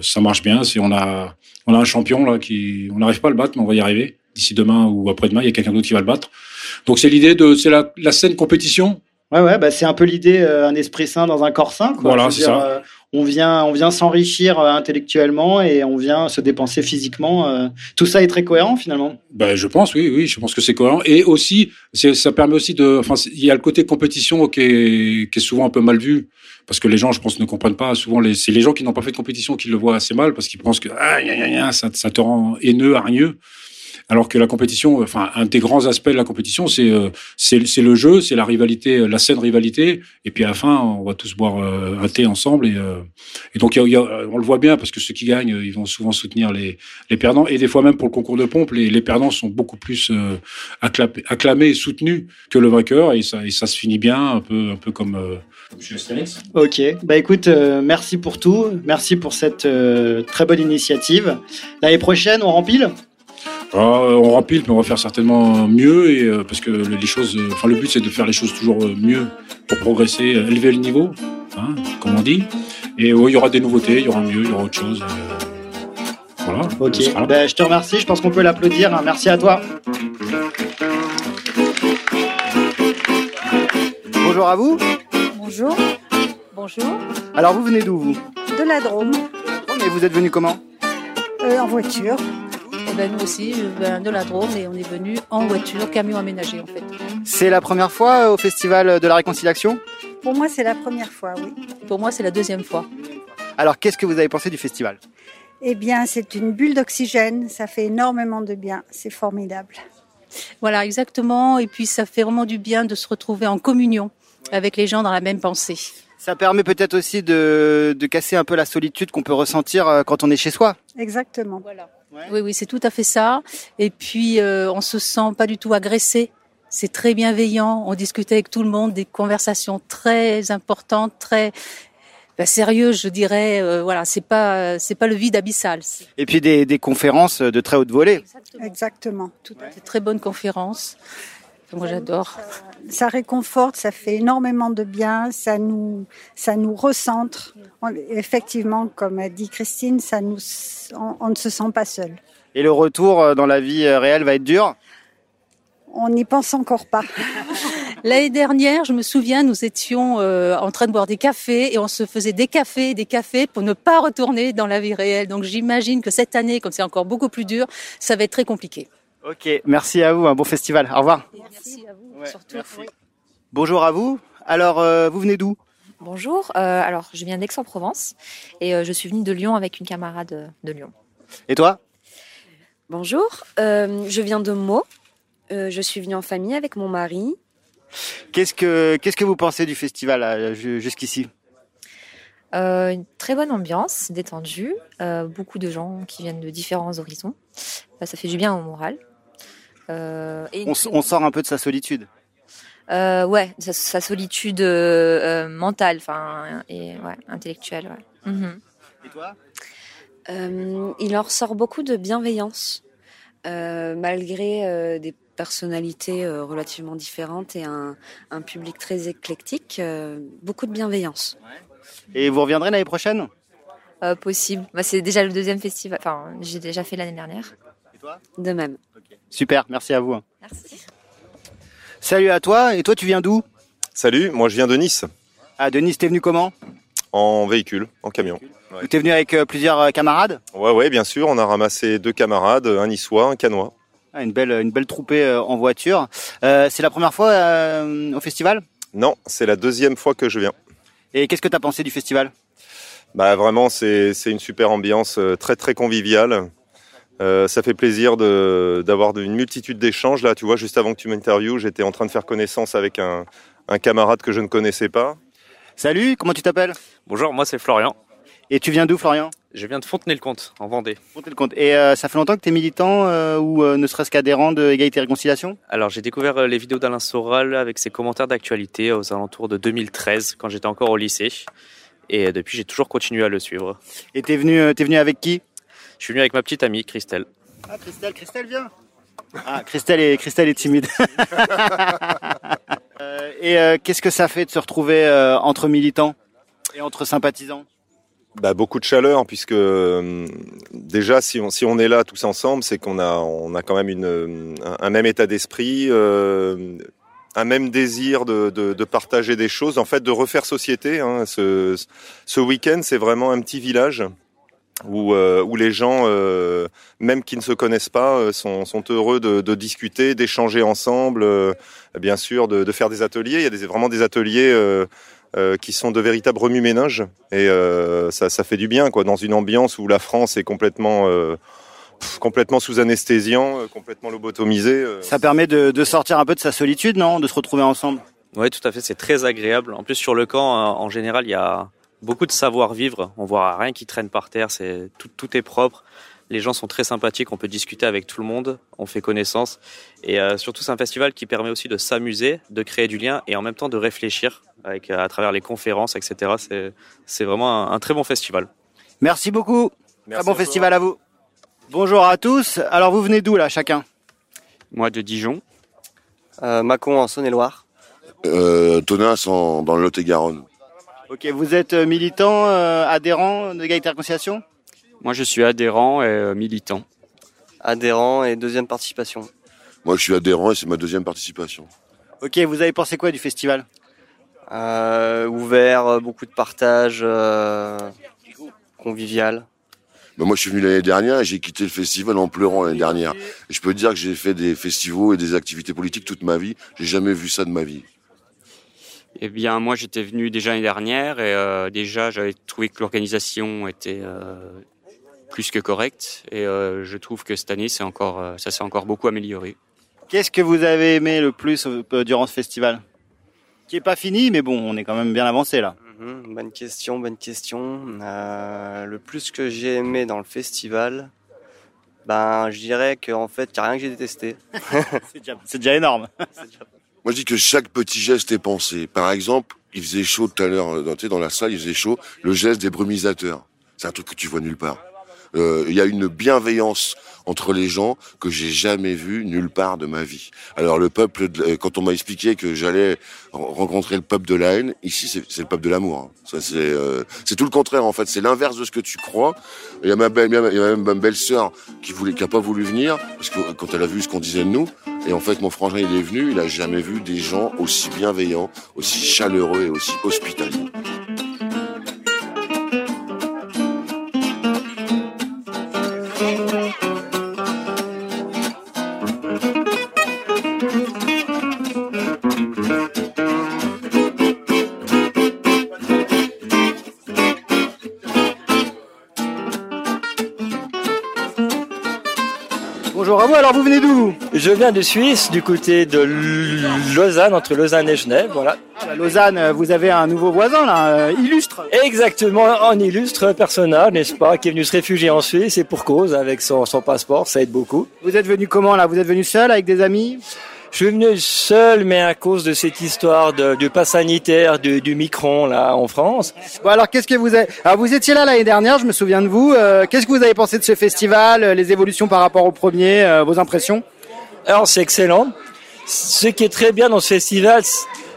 ça marche bien. On a on a un champion là qui on n'arrive pas à le battre, mais on va y arriver d'ici demain ou après-demain. Il y a quelqu'un d'autre qui va le battre. Donc c'est l'idée de c'est la, la scène compétition. Ouais, ouais, bah c'est un peu l'idée, euh, un esprit sain dans un corps sain. Quoi. Voilà, c'est dire, ça. euh, on vient, on vient s'enrichir euh, intellectuellement et on vient se dépenser physiquement. euh. tout ça est très cohérent finalement. Ben, je pense, oui, oui, je pense que c'est cohérent. Et aussi, c'est- ça permet aussi de, enfin, il y a le côté compétition qui est, qui est souvent un peu mal vu. Parce que les gens, je pense, ne comprennent pas. Souvent, les, c'est les gens qui n'ont pas fait de compétition qui le voient assez mal parce qu'ils pensent que, ah, gna, gna, gna, ça, ça te rend haineux, hargneux. Alors que la compétition, enfin, un des grands aspects de la compétition, c'est, euh, c'est, le jeu, c'est la rivalité, la saine rivalité. Et puis à la fin, on va tous boire euh, un thé ensemble. Et, euh, et donc, y a- y a- on le voit bien parce que ceux qui gagnent, euh, ils vont souvent soutenir les, les perdants. Et des fois même pour le concours de pompe, les, les perdants sont beaucoup plus euh, acclamés, acclamés et soutenus que le vainqueur. Et ça, et ça se finit bien, un peu, un peu comme euh, chez. Ok, bah écoute, euh, merci pour tout, merci pour cette euh, très bonne initiative. L'année prochaine, on rempile? Euh, on rempile, mais on va faire certainement mieux. Et, euh, parce que le- les choses, euh, enfin, le but, c'est de faire les choses toujours mieux pour progresser, élever le niveau, hein, comme on dit. Et ouais, il y aura des nouveautés, il y aura mieux, il y aura autre chose. euh, voilà. Ok, bah, je te remercie, je pense qu'on peut l'applaudir. hein. Merci à toi. Bonjour à vous. Bonjour. Bonjour. Alors vous venez d'où vous? De la Drôme, Oh, Mais vous êtes venu comment? Euh, en voiture. Ben nous aussi, viens de la Drôme et on est venu en voiture, camion aménagé en fait. C'est la première fois euh, au Festival de la Réconciliation? Pour moi, c'est la première fois, oui. Pour moi, c'est la deuxième fois. Alors qu'est-ce que vous avez pensé du festival? Eh bien, c'est une bulle d'oxygène, ça fait énormément de bien, c'est formidable. Voilà, exactement. Et puis, ça fait vraiment du bien de se retrouver en communion avec les gens dans la même pensée. Ça permet peut-être aussi de, de casser un peu la solitude qu'on peut ressentir euh, quand on est chez soi. Exactement. Oui, oui, c'est tout à fait ça. Et puis, euh, on se sent pas du tout agressé. C'est très bienveillant. On discute avec tout le monde, des conversations très importantes, très ben, sérieuses, je dirais. Euh, voilà, c'est pas, c'est pas le vide abyssal. Et puis des, des conférences de très haute volée. Exactement. Tout à fait. Très bonne conférence. Moi, j'adore. Ça réconforte, ça fait énormément de bien, ça nous, ça nous recentre. On- effectivement, comme a dit Christine, ça nous, on, on ne se sent pas seul. Et le retour euh, dans la vie euh, réelle va être dur? On n'y pense encore pas. L'année dernière, je me souviens, nous étions euh, en train de boire des cafés et on se faisait des cafés, des cafés pour ne pas retourner dans la vie réelle. Donc j'imagine que cette année, comme c'est encore beaucoup plus dur, ça va être très compliqué. Ok, merci à vous, un bon festival. Au revoir. Merci à vous, surtout. Bonjour à vous. Alors euh, vous venez d'où? Bonjour, euh, alors je viens d'Aix-en-Provence et euh, je suis venue de Lyon avec une camarade de Lyon. Et toi? Bonjour, euh, je viens de Meaux. Euh, je suis venue en famille avec mon mari. Qu'est-ce que qu'est-ce que vous pensez du festival jusqu'ici? Euh, une très bonne ambiance, détendue, euh, beaucoup de gens qui viennent de différents horizons. Ça fait du bien au moral. Euh, et on, sort un peu de sa solitude. Euh, ouais, sa, sa solitude euh, euh, mentale, enfin et ouais, intellectuelle. Ouais. Mhm. Et toi? Euh, il en ressort beaucoup de bienveillance, euh, malgré euh, des personnalités euh, relativement différentes et un, un public très éclectique. euh, beaucoup de bienveillance. Et vous reviendrez l'année prochaine? Euh, possible. Bah, c'est déjà le deuxième festival. Enfin, j'ai déjà fait l'année dernière. Et toi? De même. Super, merci à vous. Merci. Salut à toi. Et toi, tu viens d'où? Salut, moi je viens de Nice, Ah, de Nice, t'es venu comment? En véhicule, en camion. Ouais. T'es venu avec euh, plusieurs euh, camarades? Ouais, ouais, bien sûr, on a ramassé deux camarades, un niçois, un canois. Ah, une belle, une belle troupée euh, en voiture. Euh, c'est la première fois euh, au festival? Non, c'est la deuxième fois que je viens. Et qu'est-ce que t'as pensé du festival? Bah vraiment, c'est c'est une super ambiance, euh, très très conviviale. Euh, ça fait plaisir d'avoir une multitude d'échanges. Là, tu vois, juste avant que tu m'interviewes, j'étais en train de faire connaissance avec un, un camarade que je ne connaissais pas. Salut, comment tu t'appelles? Bonjour, moi c'est Florian. Et tu viens d'où, Florian? Je viens de Fontenay-le-Comte, en Vendée. Fontenay-le-Comte. Et euh, ça fait longtemps que tu es militant euh, ou euh, ne serait-ce qu'adhérent de Égalité et Réconciliation? Alors, j'ai découvert euh, les vidéos d'Alain Soral avec ses commentaires d'actualité aux alentours de 2013, quand j'étais encore au lycée. Et euh, depuis, j'ai toujours continué à le suivre. Et t'es venu, euh, t'es venu avec qui? Je suis venu avec ma petite amie, Christelle. Ah, Christelle, Christelle, viens. Ah, Christelle est, Christelle est timide. Euh, et euh, qu'est-ce que ça fait de se retrouver euh, entre militants et entre sympathisants? Bah, beaucoup de chaleur, puisque euh, déjà, si on, si on est là tous ensemble, c'est qu'on a, on a quand même une, un, un même état d'esprit, euh, un même désir de, de, de partager des choses, en fait, de refaire société. Hein. Ce, ce week-end, c'est vraiment un petit village où, euh, où les gens, euh, même qui ne se connaissent pas, euh, sont, sont heureux de, de discuter, d'échanger ensemble, euh, bien sûr, de, de faire des ateliers. Il y a des, vraiment des ateliers euh, euh, qui sont de véritables remue-ménages et euh, ça, ça fait du bien, quoi, dans une ambiance où la France est complètement, euh, pff, complètement sous anesthésiant, euh, complètement lobotomisée. euh. Ça permet de, de sortir un peu de sa solitude, non? De se retrouver ensemble? Oui, tout à fait, c'est très agréable. En plus, sur le camp, euh, en général, il y a beaucoup de savoir-vivre. On voit rien qui traîne par terre, c'est tout, tout est propre. Les gens sont très sympathiques, on peut discuter avec tout le monde, on fait connaissance. Et euh, surtout, c'est un festival qui permet aussi de s'amuser, de créer du lien et en même temps de réfléchir avec, euh, à travers les conférences, etc. C'est, c'est vraiment un, un très bon festival. Merci beaucoup. Merci Très bon à festival à vous. Bonjour à tous. Alors vous venez d'où là chacun? Moi de Dijon. Euh, Mâcon en Saône-et-Loire. Euh, Tonas en, dans le Lot-et-Garonne. Ok, vous êtes euh, militant, euh, adhérent de et Réconciliation Moi je suis adhérent et euh, militant. Adhérent et deuxième participation. Moi, je suis adhérent et c'est ma deuxième participation. Ok, vous avez pensé quoi du festival? Euh, ouvert, beaucoup de partage, euh, convivial. Ben, moi, je suis venu l'année dernière et j'ai quitté le festival en pleurant l'année dernière. Et je peux te dire que j'ai fait des festivals et des activités politiques toute ma vie. J'ai jamais vu ça de ma vie. Eh bien moi j'étais venu déjà l'année dernière et euh, déjà j'avais trouvé que l'organisation était euh, plus que correcte et euh, je trouve que cette année c'est encore ça s'est encore beaucoup amélioré. Qu'est-ce que vous avez aimé le plus durant ce festival? Qui est pas fini, mais bon, on est quand même bien avancé là. Mhm, bonne question, bonne question. Euh, le plus que j'ai aimé dans le festival, ben, je dirais qu'en fait, il n'y a rien que j'ai détesté. c'est déjà, c'est déjà énorme. Moi, je dis que chaque petit geste est pensé. Par exemple, il faisait chaud tout à l'heure, euh, dans, dans la salle, il faisait chaud. Le geste des brumisateurs. C'est un truc que tu vois nulle part. Euh, Il y a une bienveillance entre les gens que j'ai jamais vu nulle part de ma vie. Alors le peuple, euh, quand on m'a expliqué que j'allais re- rencontrer le peuple de la haine, ici c'est le peuple de l'amour. hein. Euh, c'est tout le contraire en fait. C'est l'inverse de ce que tu crois. Il y a ma belle, même ma belle-sœur qui voulait, qui pas voulu venir parce que quand elle a vu ce qu'on disait de nous, et en fait mon frangin il est venu, il a jamais vu des gens aussi bienveillants, aussi chaleureux et aussi hospitaliers. Je viens de Suisse, du côté de Lausanne, entre Lausanne et Genève, voilà. Ah bah, Lausanne, euh, vous avez un nouveau voisin là, euh, illustre. Exactement, un illustre personnage, n'est-ce pas, qui est venu se réfugier en Suisse et pour cause, avec son, son passeport, ça aide beaucoup. Vous êtes venu comment là? Vous êtes venu seul avec des amis? Je suis venu seul, mais à cause de cette histoire de, du pass sanitaire du, du Micron, là, en France. Bon alors qu'est-ce que vous avez? Alors vous étiez là l'année dernière, je me souviens de vous. Euh, qu'est-ce que vous avez pensé de ce festival Les évolutions par rapport au premier, euh, vos impressions? Alors, c'est excellent. Ce qui est très bien dans ce festival,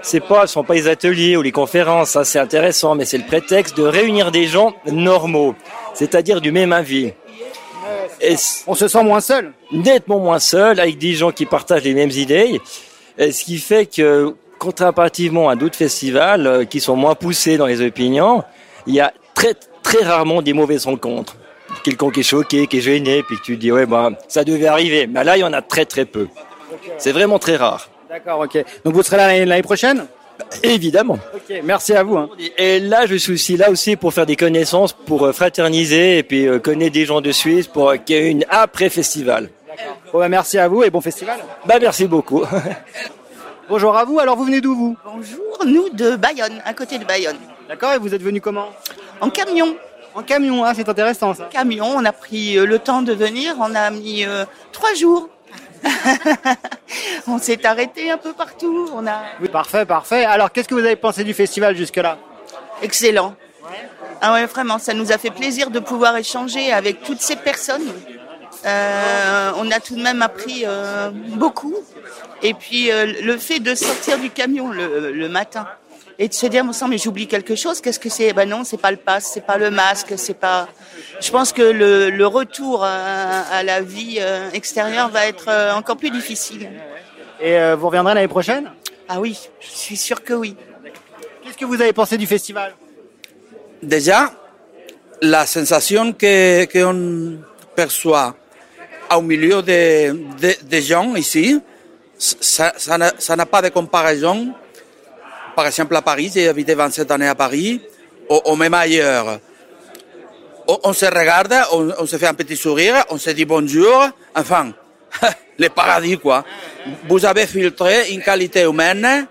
c'est pas, ce sont pas les ateliers ou les conférences, ça c'est intéressant, mais c'est le prétexte de réunir des gens normaux, c'est-à-dire du même avis. Et on se sent moins seul Nettement moins seul, avec des gens qui partagent les mêmes idées, et ce qui fait que, contrairement à d'autres festivals euh, qui sont moins poussés dans les opinions, il y a très, très rarement des mauvaises rencontres. Quelqu'un qui est choqué, qui est gêné, puis que tu te dis, ouais, bah, ça devait arriver. Mais là, il y en a très, très peu. C'est vraiment très rare. D'accord, ok. Donc vous serez là l'année prochaine? Évidemment. Ok, merci à vous. hein. Et là, je suis aussi là aussi pour faire des connaissances, pour euh, fraterniser et puis euh, connaître des gens de Suisse pour euh, qu'il y ait une après-festival. Bon, bah, merci à vous et bon festival. Bah, merci beaucoup. Bonjour à vous, alors vous venez d'où vous? Bonjour, nous de Bayonne, à côté de Bayonne. D'accord, et vous êtes venu comment? En camion. En camion, hein, c'est intéressant ça. Camion, on a pris euh, le temps de venir, on a mis euh, trois jours. on s'est arrêté un peu partout. On a Oui, parfait, parfait. Alors, qu'est-ce que vous avez pensé du festival jusque-là? Excellent. Ah ouais, vraiment, ça nous a fait plaisir de pouvoir échanger avec toutes ces personnes. Euh, on a tout de même appris euh, beaucoup. Et puis euh, le fait de sortir du camion le, le matin et de se dire, bon sang, mais j'oublie quelque chose. Qu'est-ce que c'est? Ben non, c'est pas le pass, c'est pas le masque, c'est pas. Je pense que le, le retour à, à la vie euh, extérieure va être euh, encore plus difficile. Et euh, vous reviendrez l'année prochaine? Ah oui, je suis sûr que oui. Qu'est-ce que vous avez pensé du festival? Déjà, la sensation que qu'on perçoit au milieu des de, de gens ici, ça ça n'a ça n'a pas de comparaison. Par exemple, à Paris, j'ai habité 27 années à Paris, ou, même ailleurs. On, on se regarde, on, on se fait un petit sourire, on se dit bonjour, enfin, le paradis, quoi. Vous avez filtré une qualité humaine,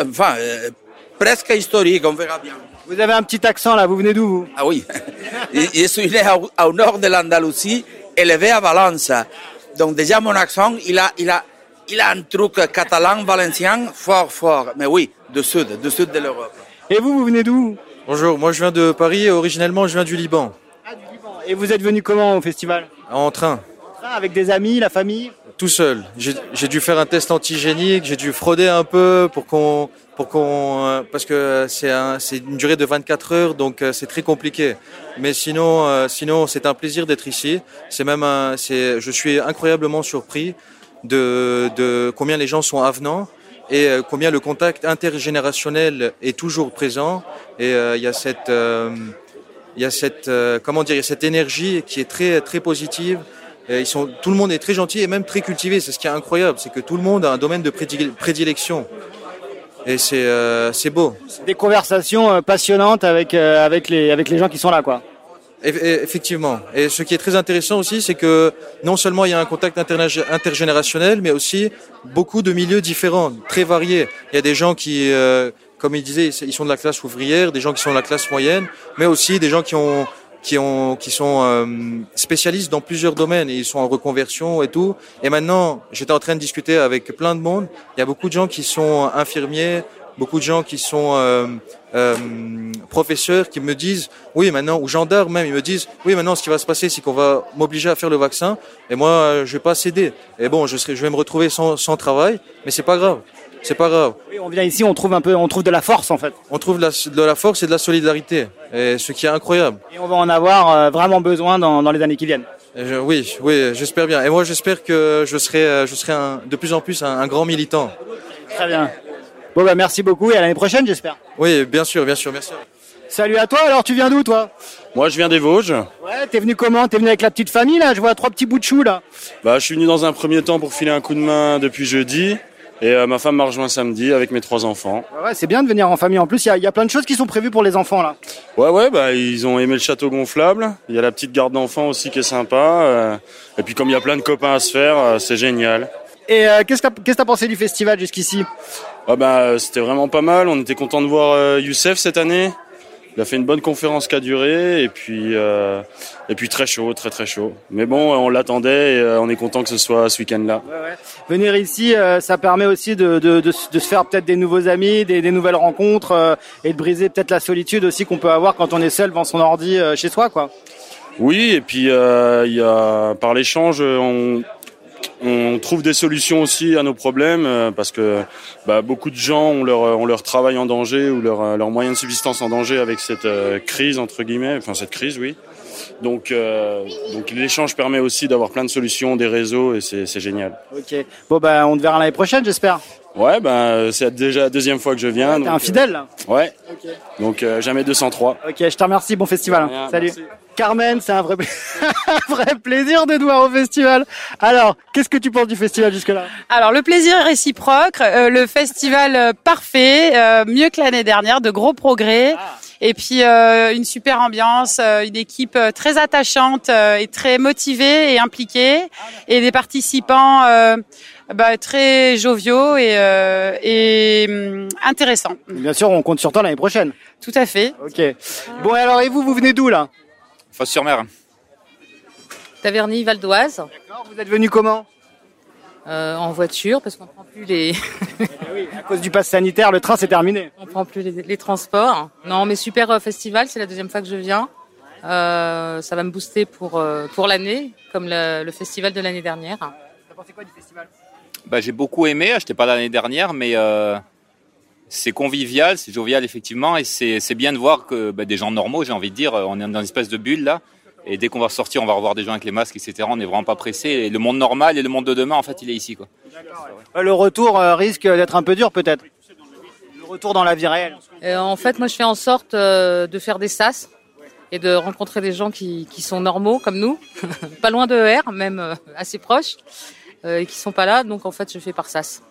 enfin, euh, presque historique, on verra bien. Vous avez un petit accent là, vous venez d'où vous? Ah oui, je suis né au, au nord de l'Andalousie, élevé à Valence. Donc déjà mon accent, il a, il a, il a un truc catalan, valencien, fort, fort. Mais oui, du sud, du sud de l'Europe. Et vous, vous venez d'où? Bonjour, moi je viens de Paris et originellement je viens du Liban. Et vous êtes venu comment au festival? En train, Avec des amis, la famille? Tout seul. J'ai dû faire un test antigénique, j'ai dû frauder un peu pour qu'on pour qu'on euh, parce que c'est un, c'est une durée de 24 heures donc euh, c'est très compliqué. Mais sinon euh, sinon c'est un plaisir d'être ici. C'est même un c'est je suis incroyablement surpris de de combien les gens sont avenants et euh, combien le contact intergénérationnel est toujours présent. Et euh, il y a cette euh, y a cette euh, comment dire y a cette énergie qui est très très positive. Et ils sont tout le monde est très gentil et même très cultivé. C'est ce qui est incroyable c'est que tout le monde a un domaine de prédile- prédilection. Et c'est c'est beau. Des conversations passionnantes avec, avec, les, avec les gens qui sont là, quoi. Eff- eff- Effectivement. Et ce qui est très intéressant aussi, c'est que non seulement il y a un contact intergénérationnel, mais aussi beaucoup de milieux différents, très variés. Il y a des gens qui, euh, comme il disait, ils sont de la classe ouvrière, des gens qui sont de la classe moyenne, mais aussi des gens qui ont qui ont qui sont euh, spécialistes dans plusieurs domaines ils sont en reconversion et tout. Et maintenant, j'étais en train de discuter avec plein de monde. Il y a beaucoup de gens qui sont infirmiers, beaucoup de gens qui sont euh, euh, professeurs qui me disent oui maintenant ou gendarmes même ils me disent oui maintenant ce qui va se passer c'est qu'on va m'obliger à faire le vaccin et moi euh, je vais pas céder et bon je serai je vais me retrouver sans, sans travail mais c'est pas grave c'est pas grave Oui, on vient ici, on trouve un peu, on trouve de la force en fait. on trouve de la, de la force et de la solidarité et ce qui est incroyable Et on va en avoir euh, vraiment besoin dans, dans les années qui viennent. Je- oui oui j'espère bien et moi j'espère que je serai euh, je serai un- de plus en plus un, un grand militant Très bien. Bon bah merci beaucoup et à l'année prochaine j'espère. oui bien sûr bien sûr merci Salut à toi, alors tu viens d'où toi? Moi, je viens des Vosges. Ouais, t'es venu comment? T'es venu avec la petite famille là? Je vois trois petits bouts de chou là. Bah, je suis venu dans un premier temps pour filer un coup de main depuis jeudi. Et euh, ma femme m'a rejoint samedi avec mes trois enfants. Ouais, ouais, c'est bien de venir en famille. En plus, il y a, y a plein de choses qui sont prévues pour les enfants là. Ouais, ouais, bah, ils ont aimé le château gonflable. Il y a la petite garde d'enfants aussi qui est sympa. euh, et puis, comme il y a plein de copains à se faire, euh, c'est génial. Et qu'est-ce que t'as qu'est-ce que t'as pensé du festival jusqu'ici? Ah bah, euh, c'était vraiment pas mal. On était content de voir euh, Youssef cette année. Il a fait une bonne conférence qui a duré et puis euh, et puis très chaud, très très chaud. Mais bon, on l'attendait et on est content que ce soit ce week-end-là. Venir ici, euh, ça permet aussi de, de, de, se faire peut-être des nouveaux amis, des, des nouvelles rencontres euh, et de briser peut-être la solitude aussi qu'on peut avoir quand on est seul devant son ordi chez soi, quoi. Oui, et puis il y a par l'échange, on, on trouve des solutions aussi à nos problèmes euh, parce que bah, beaucoup de gens ont leur, ont leur travail en danger ou leur, euh, leur moyen de subsistance en danger avec cette euh, crise entre guillemets, enfin cette crise, oui. Donc, euh, donc l'échange permet aussi d'avoir plein de solutions, des réseaux et c'est génial. Ok. Bon bah on te verra l'année prochaine, j'espère. Ouais, ben c'est déjà la deuxième fois que je viens. T'es un fidèle. là. euh, ouais. Donc euh, jamais 203. Ok, je te remercie. Bon festival. Salut. merci. Carmen, c'est un vrai, un vrai plaisir de te voir au festival. Alors, qu'est-ce que tu penses du festival jusque-là? Alors le plaisir est réciproque, euh, le festival euh, parfait, euh, mieux que l'année dernière, de gros progrès. Et puis euh, une super ambiance, euh, une équipe euh, très attachante euh, et très motivée et impliquée, et des participants euh, bah, très joviaux et, euh, et hum, intéressants. Bien sûr, on compte sur toi l'année prochaine. Tout à fait. Ok. Bon, alors, et vous, vous venez d'où là? Fosse-sur-Mer. Taverny, Val d'Oise. Vous êtes venu comment Euh, en voiture parce qu'on prend plus les À cause du pass sanitaire, le train c'est terminé. on prend plus les, les transports. Non, mais super euh, festival, c'est la deuxième fois que je viens. Euh, ça va me booster pour pour l'année, comme le, le festival de l'année dernière. T'as pensé quoi du festival? Bah, j'ai beaucoup aimé, je n'étais pas l'année dernière, mais euh, c'est convivial, c'est jovial effectivement, et c'est bien de voir que bah, des gens normaux, j'ai envie de dire, on est dans une espèce de bulle là, et dès qu'on va sortir, on va revoir des gens avec les masques, etc. On n'est vraiment pas pressé. Et le monde normal et le monde de demain, en fait, il est ici. Quoi. Ouais, Le retour euh, risque d'être un peu dur peut-être? Le retour dans la vie réelle? Euh, en fait, moi, je fais en sorte euh, de faire des sas et de rencontrer des gens qui, qui sont normaux comme nous, pas loin de ER, même euh, assez proches, euh, et qui sont pas là. Donc, en fait, je fais par sas.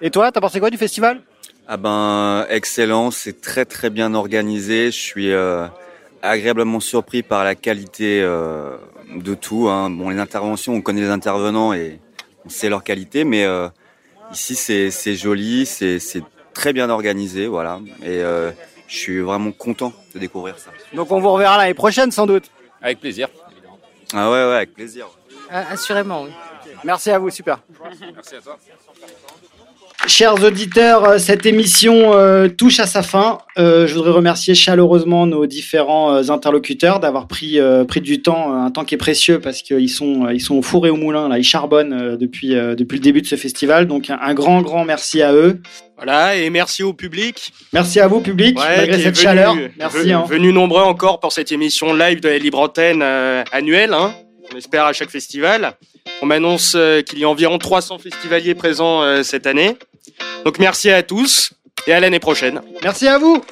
Et toi, t'as pensé quoi du festival? Ah ben excellent, c'est très très bien organisé. Je suis euh, agréablement surpris par la qualité euh, de tout. Hein. Bon, les interventions, on connaît les intervenants et on sait leur qualité, mais euh, ici c'est c'est joli, c'est c'est très bien organisé, voilà. Et euh, je suis vraiment content de découvrir ça. Donc on vous reverra l'année prochaine sans doute. Avec plaisir. Ah ouais ouais, avec plaisir. Euh, assurément, oui. Merci à vous, super. Merci à toi. Chers auditeurs, euh, cette émission euh, touche à sa fin. Euh, je voudrais remercier chaleureusement nos différents euh, interlocuteurs d'avoir pris, pris du temps, un temps qui est précieux parce qu'ils sont, ils sont au four et au moulin, là, ils charbonnent depuis, depuis le début de ce festival. Donc un, un grand, grand merci à eux. Voilà, et merci au public. Merci à vous, public, Ouais, malgré cette venu- chaleur. Merci. hein. Venus nombreux encore pour cette émission live de la Libre Antenne annuelle. Hein. On espère à chaque festival. On m'annonce euh, qu'il y a environ 300 festivaliers présents euh, cette année. Donc merci à tous et à l'année prochaine. Merci à vous.